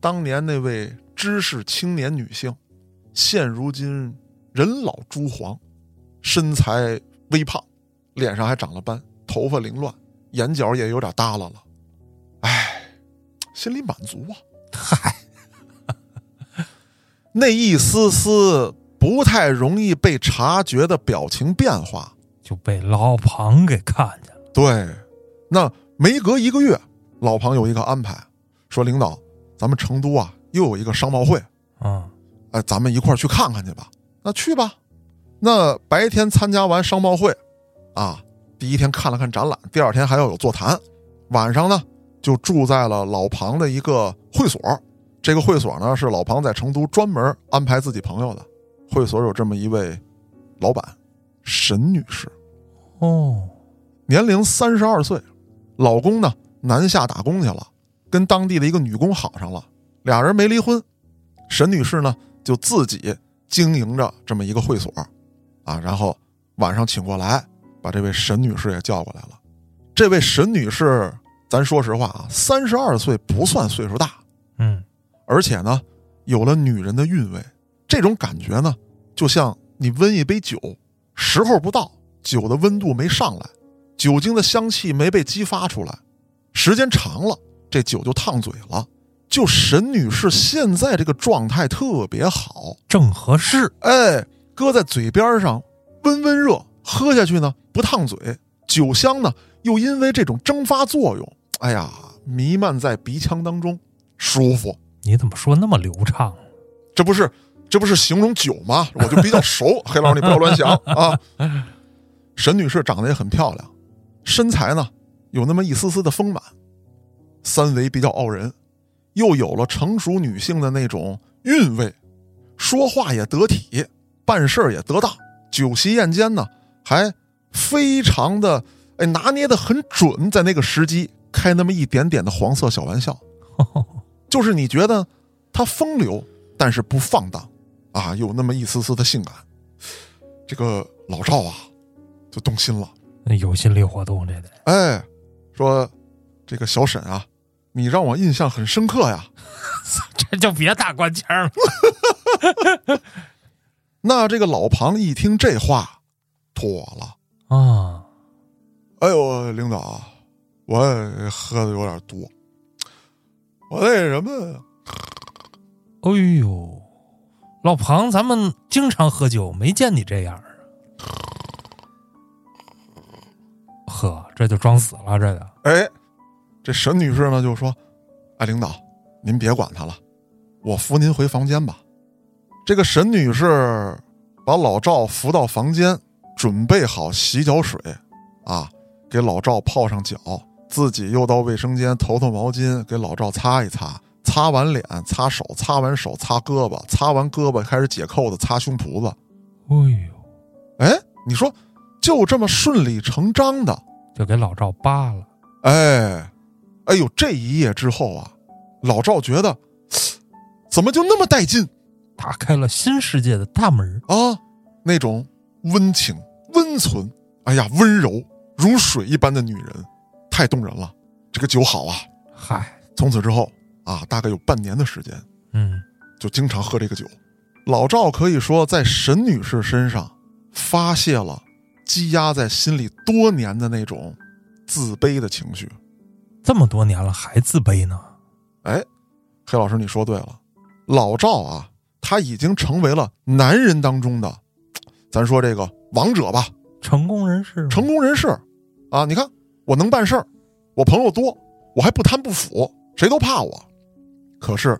当年那位知识青年女性，现如今人老珠黄，身材微胖，脸上还长了斑，头发凌乱，眼角也有点耷拉了。哎，心里满足啊。嗨，那一丝丝不太容易被察觉的表情变化，就被老庞给看见了。对，那没隔一个月，老庞有一个安排，说领导，咱们成都啊又有一个商贸会，啊，哎，咱们一块儿去看看去吧。那去吧。那白天参加完商贸会，啊，第一天看了看展览，第二天还要有座谈，晚上呢就住在了老庞的一个会所。这个会所呢是老庞在成都专门安排自己朋友的。会所有这么一位老板，沈女士，哦，年龄三十二岁，老公呢南下打工去了，跟当地的一个女工好上了，俩人没离婚。沈女士呢就自己经营着这么一个会所，啊，然后晚上请过来，把这位沈女士也叫过来了。这位沈女士，咱说实话啊，三十二岁不算岁数大，嗯，而且呢，有了女人的韵味。这种感觉呢，就像你温一杯酒，时候不到，酒的温度没上来，酒精的香气没被激发出来，时间长了，这酒就烫嘴了。就沈女士现在这个状态特别好，正合适。哎，搁在嘴边上温温热，喝下去呢不烫嘴，酒香呢又因为这种蒸发作用，哎呀，弥漫在鼻腔当中，舒服。你怎么说那么流畅？这不是这不是形容酒吗？我就比较熟，黑老师你不要乱想啊。沈女士长得也很漂亮，身材呢有那么一丝丝的丰满，三围比较傲人，又有了成熟女性的那种韵味，说话也得体，办事儿也得当。酒席宴间呢，还非常的哎拿捏的很准，在那个时机开那么一点点的黄色小玩笑。就是你觉得他风流，但是不放荡，啊，有那么一丝丝的性感。这个老赵啊，就动心了。那有心理活动，这得哎，说这个小沈啊，你让我印象很深刻呀。这就别打官腔了。那这个老庞一听这话，妥了。啊，哎呦，领导，我喝的有点多，我那什么，哎呦，老庞，咱们经常喝酒，没见你这样啊。呵，这就装死了，这个哎，这沈女士呢就说：“哎，领导，您别管他了，我扶您回房间吧。”这个沈女士把老赵扶到房间，准备好洗脚水，啊，给老赵泡上脚，自己又到卫生间投投毛巾给老赵擦一擦，擦完脸擦手，擦完手擦胳膊，擦完胳膊开始解扣子擦胸脯子。哎呦，哎，你说就这么顺理成章的，就给老赵扒了。哎，哎呦，这一夜之后啊，老赵觉得 怎么就那么带劲打开了新世界的大门。啊？那种温情、温存，哎呀，温柔如水一般的女人，太动人了。这个酒好啊！嗨，从此之后啊，大概有半年的时间，嗯，就经常喝这个酒。老赵可以说在沈女士身上发泄了积压在心里多年的那种自卑的情绪。这么多年了还自卑呢？哎，黑老师，你说对了，老赵啊，他已经成为了男人当中的，咱说这个王者吧，成功人士，成功人士啊。你看，我能办事儿，我朋友多，我还不贪不腐，谁都怕我。可是，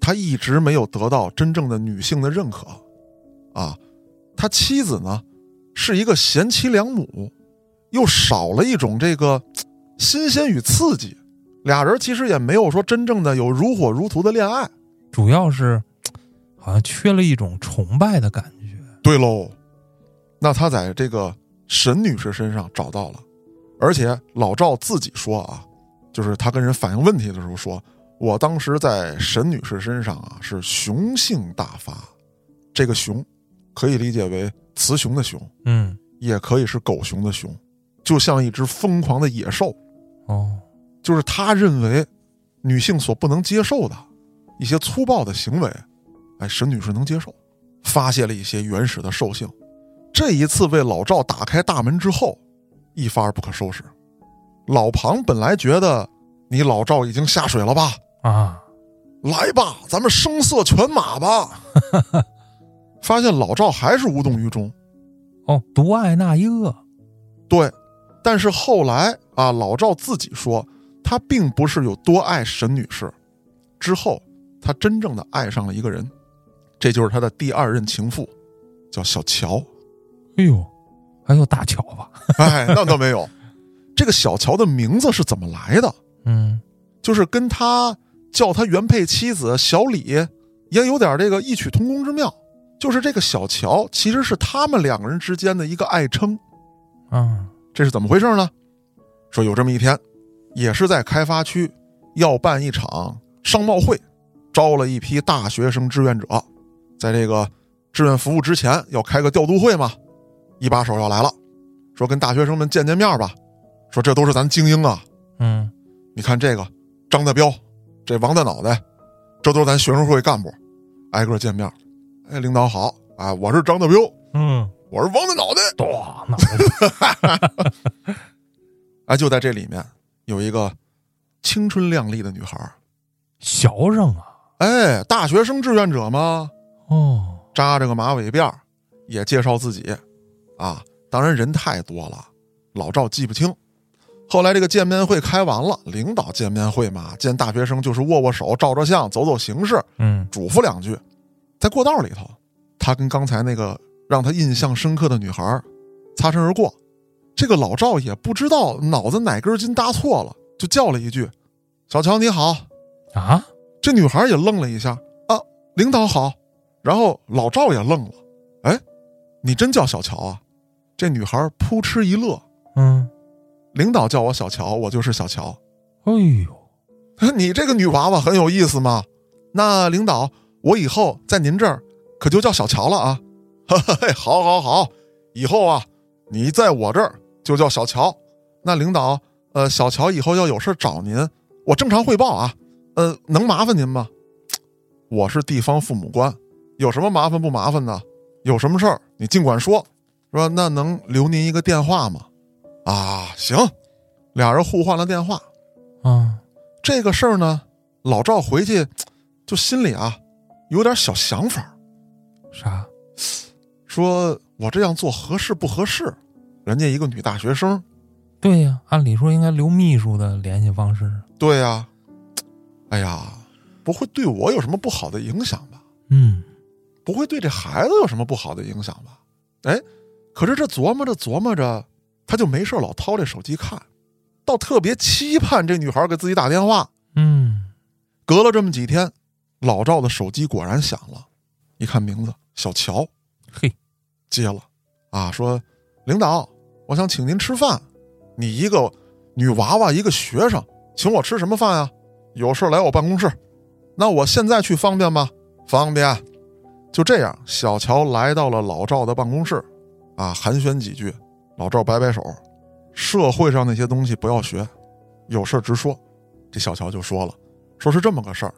他一直没有得到真正的女性的认可，啊，他妻子呢是一个贤妻良母，又少了一种这个新鲜与刺激，俩人其实也没有说真正的有如火如荼的恋爱。主要是好像缺了一种崇拜的感觉。对喽，那他在这个沈女士身上找到了，而且老赵自己说啊，就是他跟人反映问题的时候说，我当时在沈女士身上啊是雄性大发，这个雄可以理解为雌雄的雄，嗯，也可以是狗熊的熊，就像一只疯狂的野兽，哦，就是他认为女性所不能接受的一些粗暴的行为，哎，沈女士能接受，发泄了一些原始的兽性。这一次为老赵打开大门之后，一发而不可收拾。老庞本来觉得你老赵已经下水了吧，啊，来吧，咱们声色犬马吧。发现老赵还是无动于衷，哦，独爱那一个，对，但是后来啊，老赵自己说，他并不是有多爱沈女士，之后他真正的爱上了一个人，这就是他的第二任情妇，叫小乔。哎呦，还有大乔吧？哎，那倒没有，这个小乔的名字是怎么来的？嗯，就是跟他叫他原配妻子小李也有点这个异曲同工之妙，就是这个小乔其实是他们两个人之间的一个爱称。啊，这是怎么回事呢？说有这么一天，也是在开发区要办一场商贸会，招了一批大学生志愿者，在这个志愿服务之前要开个调度会嘛。一把手要来了，说跟大学生们见见面吧，说这都是咱精英啊，嗯，你看这个张大彪，这王大脑袋，这都是咱学生会干部，挨个见面。哎，领导好啊，我是张大彪，嗯，我是王大脑袋。多脑袋，哎，就在这里面有一个青春靓丽的女孩儿，小生啊，哎，大学生志愿者嘛，哦，扎着个马尾辫儿，也介绍自己，啊，当然人太多了，老赵记不清。后来这个见面会开完了，领导见面会嘛，见大学生就是握握手、照照相、走走形式，嗯，嘱咐两句。在过道里头，他跟刚才那个让他印象深刻的女孩擦身而过。这个老赵也不知道脑子哪根筋搭错了，就叫了一句：“小乔你好。”啊，这女孩也愣了一下，啊，领导好。然后老赵也愣了，哎，你真叫小乔啊？这女孩扑哧一乐，嗯，领导叫我小乔，我就是小乔。哎呦，你这个女娃娃很有意思嘛。那领导，我以后在您这儿可就叫小乔了啊。嘿，好，好，好，以后啊，你在我这儿就叫小乔。那领导，呃，小乔以后要有事找您，我正常汇报啊。呃，能麻烦您吗？我是地方父母官，有什么麻烦不麻烦的？有什么事儿你尽管说，是吧？那能留您一个电话吗？啊，行，俩人互换了电话。啊，这个事儿呢，老赵回去 就心里啊有点小想法，啥？说我这样做合适不合适？人家一个女大学生，对呀，按理说应该留秘书的联系方式。对呀，哎呀，不会对我有什么不好的影响吧？嗯，不会对这孩子有什么不好的影响吧？哎，可是这琢磨着琢磨着，他就没事老掏这手机看，倒特别期盼这女孩给自己打电话。嗯，隔了这么几天，老赵的手机果然响了，一看名字小乔，嘿，接了，啊，说领导，我想请您吃饭，你一个女娃娃，一个学生，请我吃什么饭啊？有事来我办公室，那我现在去方便吗？方便。就这样，小乔来到了老赵的办公室，啊，寒暄几句，老赵摆摆手，社会上那些东西不要学，有事直说。这小乔就说了，说是这么个事儿，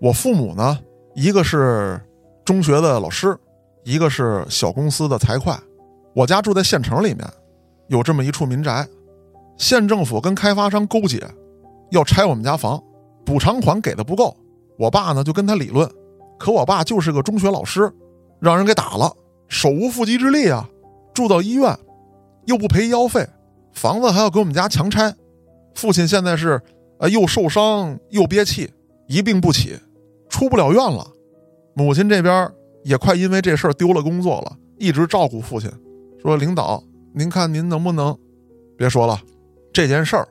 我父母呢，一个是中学的老师，一个是小公司的财会。我家住在县城里面，有这么一处民宅，县政府跟开发商勾结，要拆我们家房，补偿款给的不够。我爸呢就跟他理论，可我爸就是个中学老师，让人给打了，手无缚鸡之力啊，住到医院，又不赔医药费，房子还要给我们家强拆。父亲现在是呃又受伤又憋气，一病不起，出不了院了。母亲这边也快因为这事儿丢了工作了，一直照顾父亲。说领导，您看您能不能别说了，这件事儿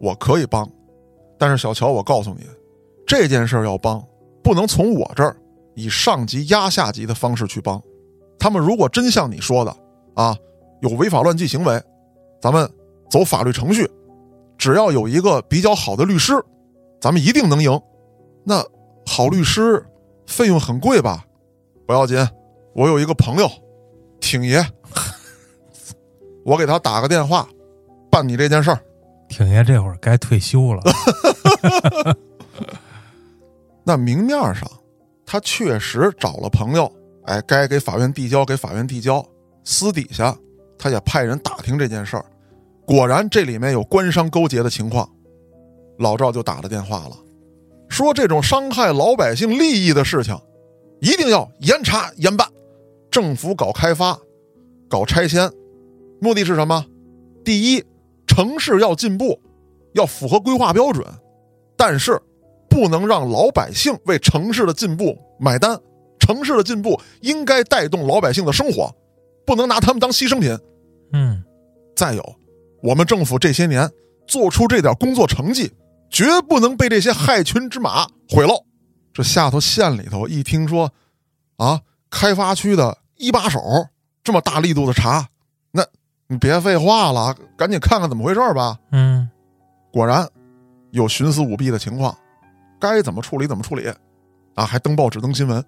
我可以帮，但是小乔，我告诉你，这件事儿要帮，不能从我这儿以上级压下级的方式去帮。他们如果真像你说的啊，有违法乱纪行为，咱们走法律程序，只要有一个比较好的律师，咱们一定能赢。那好律师费用很贵吧？不要紧，我有一个朋友，挺爷。我给他打个电话，办你这件事儿。挺爷这会儿该退休了。那明面上，他确实找了朋友，哎，该给法院递交给法院递交。私底下，他也派人打听这件事儿，果然这里面有官商勾结的情况。老赵就打了电话了，说这种伤害老百姓利益的事情，一定要严查严办。政府搞开发，搞拆迁。目的是什么？第一，城市要进步，要符合规划标准，但是不能让老百姓为城市的进步买单。城市的进步应该带动老百姓的生活，不能拿他们当牺牲品。嗯，再有，我们政府这些年做出这点工作成绩，绝不能被这些害群之马毁了。这下头县里头一听说，啊，开发区的一把手这么大力度的查，那。你别废话了，赶紧看看怎么回事吧。嗯，果然有徇私舞弊的情况，该怎么处理怎么处理，啊，还登报纸登新闻。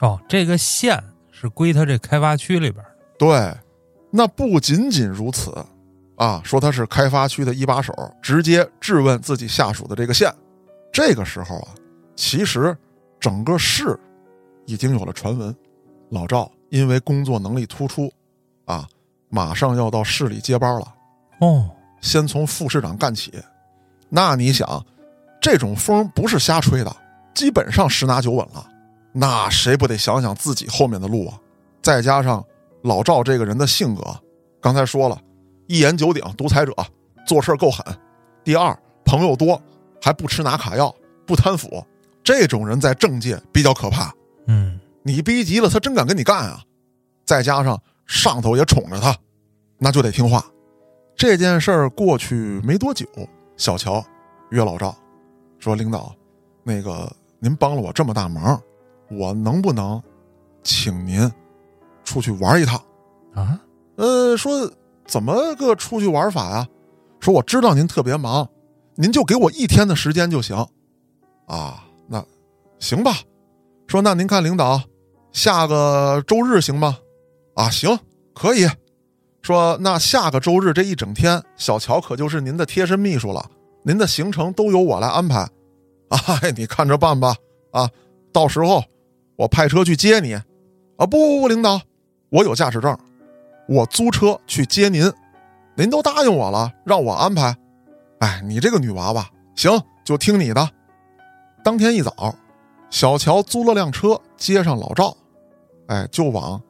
哦，这个县是归他这开发区里边。对，那不仅仅如此，啊，说他是开发区的一把手，直接质问自己下属的这个县。这个时候啊，其实整个市已经有了传闻，老赵因为工作能力突出，啊。马上要到市里接班了，哦，先从副市长干起。那你想，这种风不是瞎吹的，基本上十拿九稳了。那谁不得想想自己后面的路啊？再加上老赵这个人的性格，刚才说了，一言九鼎，独裁者，做事够狠。第二，朋友多，还不吃拿卡要，不贪腐，这种人在政界比较可怕。嗯，你逼急了，他真敢跟你干啊！再加上。上头也宠着他，那就得听话。这件事儿过去没多久，小乔约老赵说：“领导，那个您帮了我这么大忙，我能不能请您出去玩一趟？”啊？呃，说怎么个出去玩法呀？说我知道您特别忙，您就给我一天的时间就行。啊，那行吧。说那您看领导，下个周日行吗？啊，行，可以。说那下个周日这一整天，小乔可就是您的贴身秘书了，您的行程都由我来安排。啊，你看着办吧。啊，到时候我派车去接你。啊，不不不，领导，我有驾驶证，我租车去接您。您都答应我了，让我安排。哎，你这个女娃娃，行，就听你的。当天一早，小乔租了辆车接上老赵，哎，就往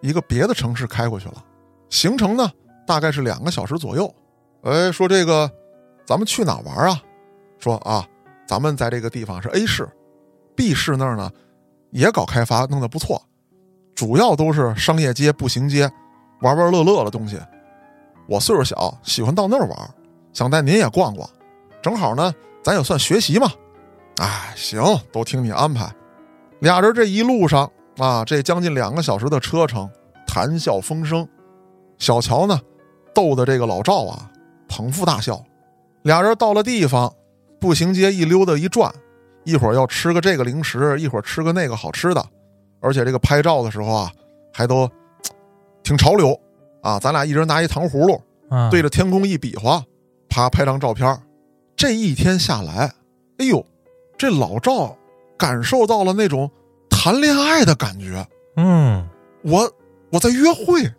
一个别的城市开过去了。行程呢，大概是两个小时左右。哎，说这个，咱们去哪玩啊？说啊，咱们在这个地方是 A 市，B 市那儿呢，也搞开发，弄得不错，主要都是商业街、步行街，玩玩乐乐的东西。我岁数小，喜欢到那儿玩，想带您也逛逛，正好呢，咱也算学习嘛。哎，行，都听你安排。俩人这一路上啊，这将近两个小时的车程，谈笑风生。小乔呢，逗得这个老赵啊，捧腹大笑。俩人到了地方，步行街一溜达一转，一会儿要吃个这个零食，一会儿吃个那个好吃的，而且这个拍照的时候啊，还都 挺潮流啊。咱俩一人拿一糖葫芦，对着天空一比划，啪拍张照片。这一天下来，哎呦，这老赵感受到了那种谈恋爱的感觉。嗯，我我在约会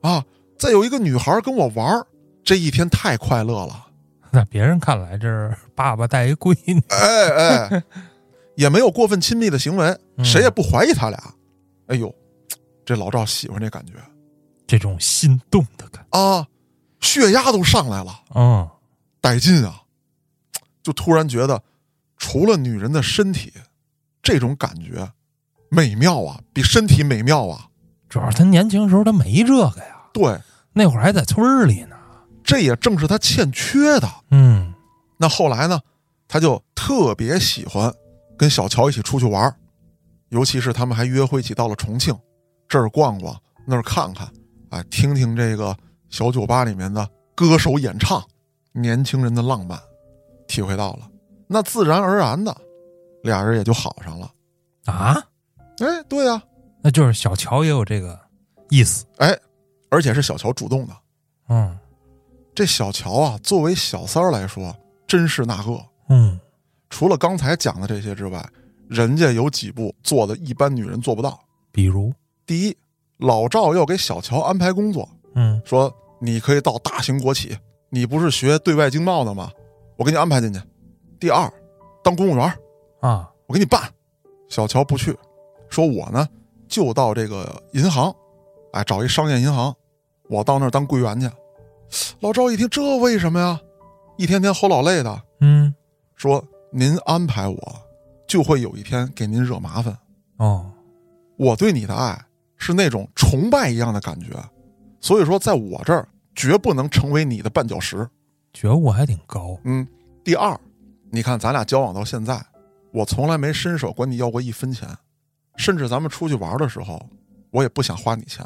啊。再有一个女孩跟我玩这一天太快乐了。在别人看来，这是爸爸带一闺女，哎哎，也没有过分亲密的行为，谁也不怀疑他俩。哎呦，这老赵喜欢这感觉，这种心动的感啊，血压都上来了，嗯，带劲啊！就突然觉得，除了女人的身体，这种感觉美妙啊，比身体美妙啊。主要是他年轻时候他没这个呀，对。那会儿还在村里呢，这也正是他欠缺的。嗯，那后来呢，他就特别喜欢跟小乔一起出去玩尤其是他们还约会一起到了重庆，这儿逛逛，那儿看看，哎，听听这个小酒吧里面的歌手演唱，年轻人的浪漫，体会到了，那自然而然的，俩人也就好上了。啊，哎，对呀，那就是小乔也有这个意思，哎。而且是小乔主动的，嗯，这小乔啊，作为小三儿来说，真是那个，嗯，除了刚才讲的这些之外，人家有几步做的一般女人做不到。比如，第一，老赵要给小乔安排工作，嗯，说你可以到大型国企，你不是学对外经贸的吗？我给你安排进去。第二，当公务员啊，我给你办。小乔不去，说我呢就到这个银行，哎，找一商业银行。我到那儿当柜员去，老赵一听，这为什么呀？一天天齁老累的。嗯，说您安排我，就会有一天给您惹麻烦。哦，我对你的爱是那种崇拜一样的感觉，所以说在我这儿绝不能成为你的绊脚石。觉悟还挺高。嗯，第二，你看咱俩交往到现在，我从来没伸手管你要过一分钱，甚至咱们出去玩的时候，我也不想花你钱。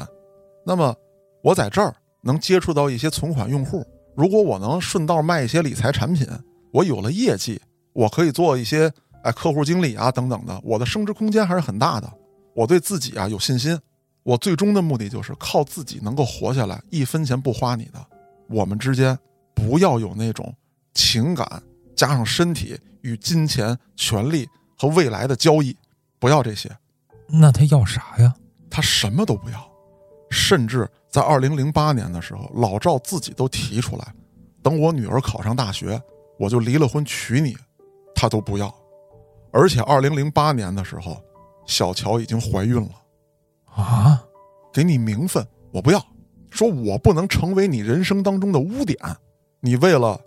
那么。我在这儿能接触到一些存款用户，如果我能顺道卖一些理财产品，我有了业绩，我可以做一些哎客户经理啊等等的，我的升值空间还是很大的。我对自己啊有信心，我最终的目的就是靠自己能够活下来，一分钱不花你的。我们之间不要有那种情感加上身体与金钱、权利和未来的交易，不要这些。那他要啥呀？他什么都不要，甚至。在二零零八年的时候，老赵自己都提出来，等我女儿考上大学，我就离了婚娶你，他都不要。而且二零零八年的时候，小乔已经怀孕了，啊，给你名分我不要，说我不能成为你人生当中的污点。你为了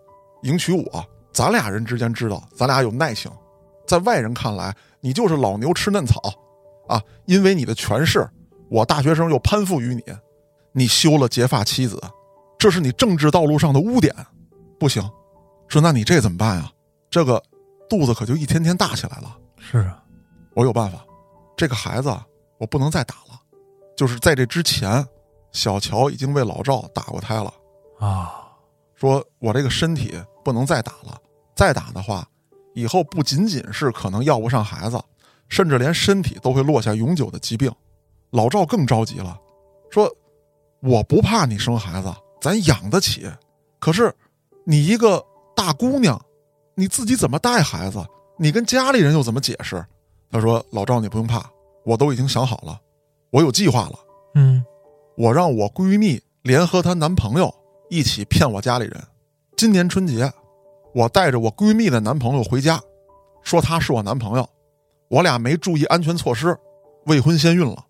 迎娶我，咱俩人之间知道咱俩有耐性，在外人看来你就是老牛吃嫩草，啊，因为你的权势，我大学生又攀附于你。你休了结发妻子，这是你政治道路上的污点，不行。说那你这怎么办呀？这个肚子可就一天天大起来了。是啊，我有办法。这个孩子我不能再打了。就是在这之前，小乔已经为老赵打过胎了啊。说我这个身体不能再打了，再打的话，以后不仅仅是可能要不上孩子，甚至连身体都会落下永久的疾病。老赵更着急了，说：“我不怕你生孩子，咱养得起。可是你一个大姑娘，你自己怎么带孩子？你跟家里人又怎么解释？”他说：“老赵，你不用怕，我都已经想好了，我有计划了。嗯，我让我闺蜜联合她男朋友一起骗我家里人。今年春节，我带着我闺蜜的男朋友回家，说他是我男朋友。我俩没注意安全措施，未婚先孕了。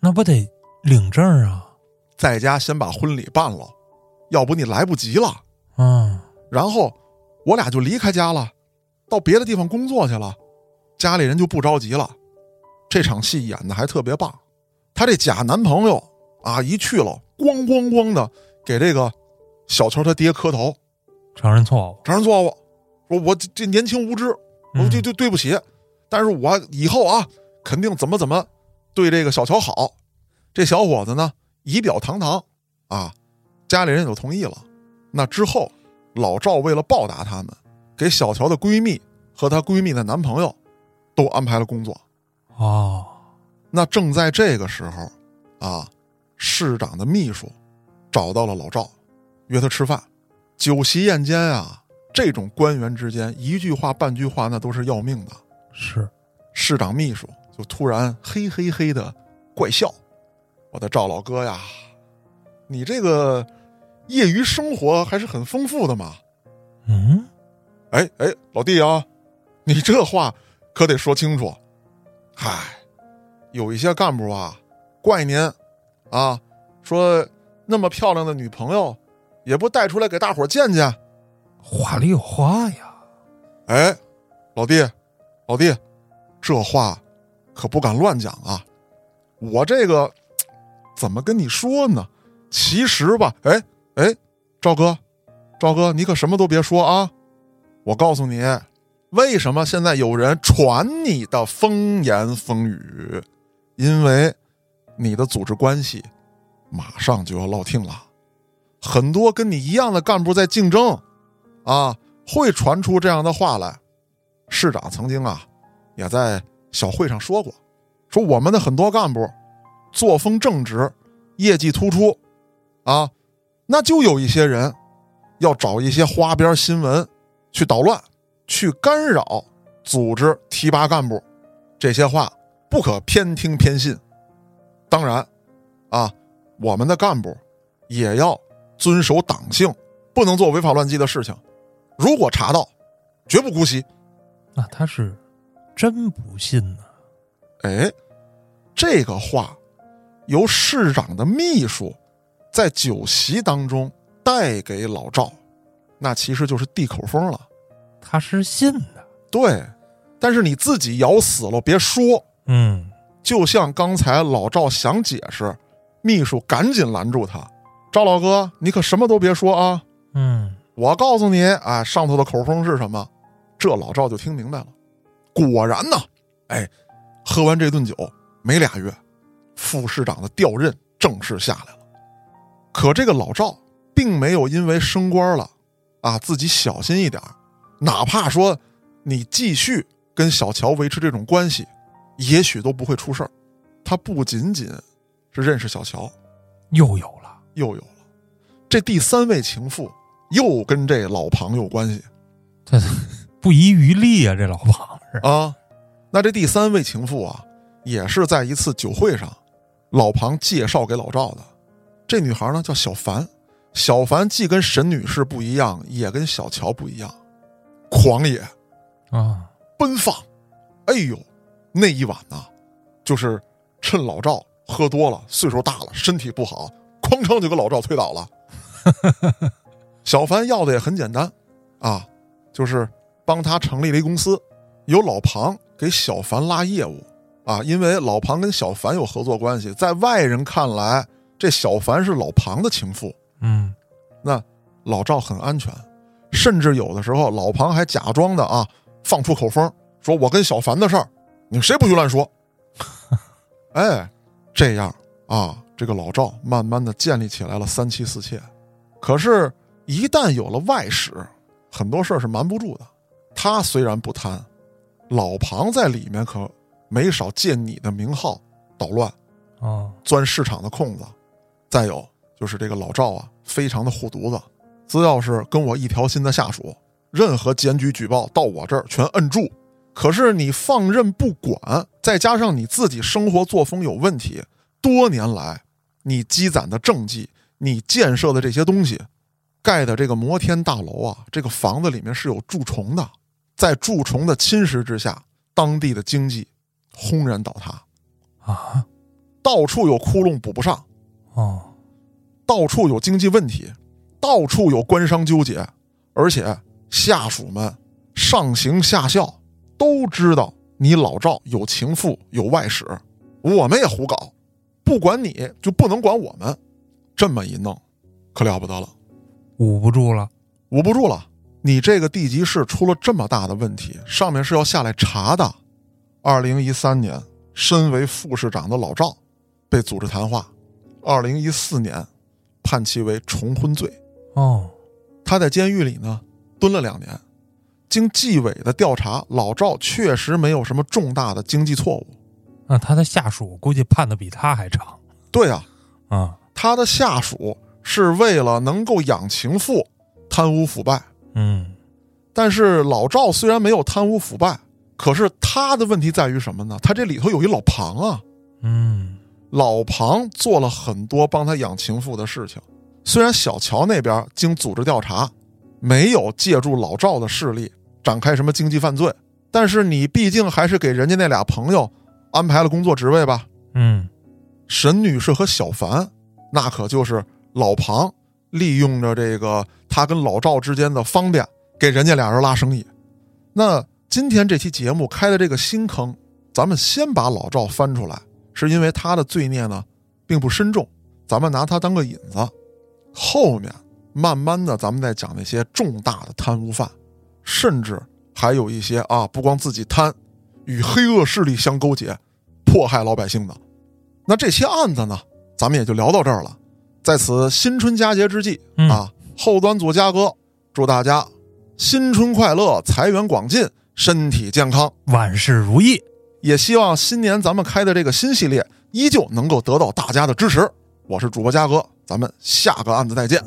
那不得领证啊？在家先把婚礼办了，要不你来不及了。嗯，然后我俩就离开家了，到别的地方工作去了。家里人就不着急了。这场戏演的还特别棒。她这假男朋友啊，一去了，咣咣咣的给这个小乔他爹磕头，承认错误。承认错误，说我这这年轻无知，我就就对不起。但是我以后啊，肯定怎么怎么对这个小乔好。这小伙子呢，仪表堂堂啊，家里人也就同意了。那之后，老赵为了报答他们，给小乔的闺蜜和她闺蜜的男朋友都安排了工作。哦，那正在这个时候，啊，市长的秘书找到了老赵，约他吃饭。酒席宴间啊，这种官员之间一句话半句话那都是要命的。是市长秘书就突然嘿嘿嘿的怪笑：“我的赵老哥呀，你这个业余生活还是很丰富的嘛。嗯，哎哎，老弟啊，你这话可得说清楚。嗨，有一些干部啊，怪您啊，说那么漂亮的女朋友，也不带出来给大伙儿见见。话里有话呀。哎，老弟，老弟，这话可不敢乱讲啊！我这个怎么跟你说呢？其实吧，哎哎，赵哥，赵哥，你可什么都别说啊！我告诉你，为什么现在有人传你的风言风语？因为你的组织关系马上就要落听了，很多跟你一样的干部在竞争，啊，会传出这样的话来。市长曾经啊，也在小会上说过，说我们的很多干部作风正直，业绩突出，啊，那就有一些人要找一些花边新闻去捣乱，去干扰组织提拔干部，这些话不可偏听偏信。当然，啊，我们的干部也要遵守党性，不能做违法乱纪的事情。如果查到，绝不姑息。那他是真不信呢。哎，这个话由市长的秘书在酒席当中带给老赵，那其实就是递口风了。他是信的。对，但是你自己咬死了别说。嗯，就像刚才老赵想解释，秘书赶紧拦住他：“赵老哥，你可什么都别说啊！嗯，我告诉你啊，上头的口风是什么？”这老赵就听明白了。果然呢，哎，喝完这顿酒没俩月，副市长的调任正式下来了。可这个老赵并没有因为升官了啊，自己小心一点哪怕说你继续跟小乔维持这种关系，也许都不会出事儿。他不仅仅是认识小乔，又有了，又有了这第三位情妇，又跟这老庞有关系。这不遗余力啊！这老庞是啊，那这第三位情妇啊，也是在一次酒会上，老庞介绍给老赵的。这女孩呢叫小凡，小凡既跟沈女士不一样，也跟小乔不一样，狂野、啊，奔放。哎呦，那一晚呐，就是趁老赵喝多了，岁数大了，身体不好，哐当就给老赵推倒了。小凡要的也很简单啊，就是帮他成立了一公司，由老庞给小凡拉业务啊，因为老庞跟小凡有合作关系，在外人看来，这小凡是老庞的情妇。嗯，那老赵很安全，甚至有的时候老庞还假装的啊，放出口风，说我跟小凡的事儿，你们谁不许乱说。哎，这样啊，这个老赵慢慢的建立起来了三妻四妾。可是，一旦有了外史，很多事儿是瞒不住的。他虽然不贪，老庞在里面可没少借你的名号捣乱，哦，钻市场的空子。再有就是这个老赵啊，非常的护犊子，只要是跟我一条心的下属，任何检举举报到我这儿全摁住。可是你放任不管，再加上你自己生活作风有问题，多年来你积攒的政绩，你建设的这些东西，盖的这个摩天大楼啊，这个房子里面是有蛀虫的，在蛀虫的侵蚀之下，当地的经济轰然倒塌，啊，到处有窟窿补不上，哦，到处有经济问题，到处有官商纠结，而且下属们上行下效都知道你老赵有情妇有外史，我们也胡搞，不管你就不能管我们，这么一弄，可了不得了，捂不住了。捂不住了。你这个地级市出了这么大的问题，上面是要下来查的。二零一三年，身为副市长的老赵被组织谈话，二零一四年判其为重婚罪。哦，他在监狱里呢蹲了两年。经纪委的调查，老赵确实没有什么重大的经济错误。那他的下属估计判的比他还长对啊，啊。他的下属是为了能够养情妇，贪污腐败。嗯，但是老赵虽然没有贪污腐败，可是他的问题在于什么呢？他这里头有一老庞啊，嗯，老庞做了很多帮他养情妇的事情。虽然小乔那边经组织调查，没有借助老赵的势力展开什么经济犯罪，但是你毕竟还是给人家那俩朋友安排了工作职位吧？嗯，沈女士和小凡，那可就是老庞利用着这个他跟老赵之间的方便，给人家俩人拉生意。那今天这期节目开的这个新坑，咱们先把老赵翻出来，是因为他的罪孽呢并不深重，咱们拿他当个引子，后面慢慢的咱们再讲那些重大的贪污犯，甚至还有一些啊不光自己贪，与黑恶势力相勾结，迫害老百姓的。那这些案子呢，咱们也就聊到这儿了。在此新春佳节之际嗯啊，后端组佳哥祝大家新春快乐，财源广进，身体健康。万事如意。也希望新年咱们开的这个新系列依旧能够得到大家的支持。我是主播嘉哥，咱们下个案子再见。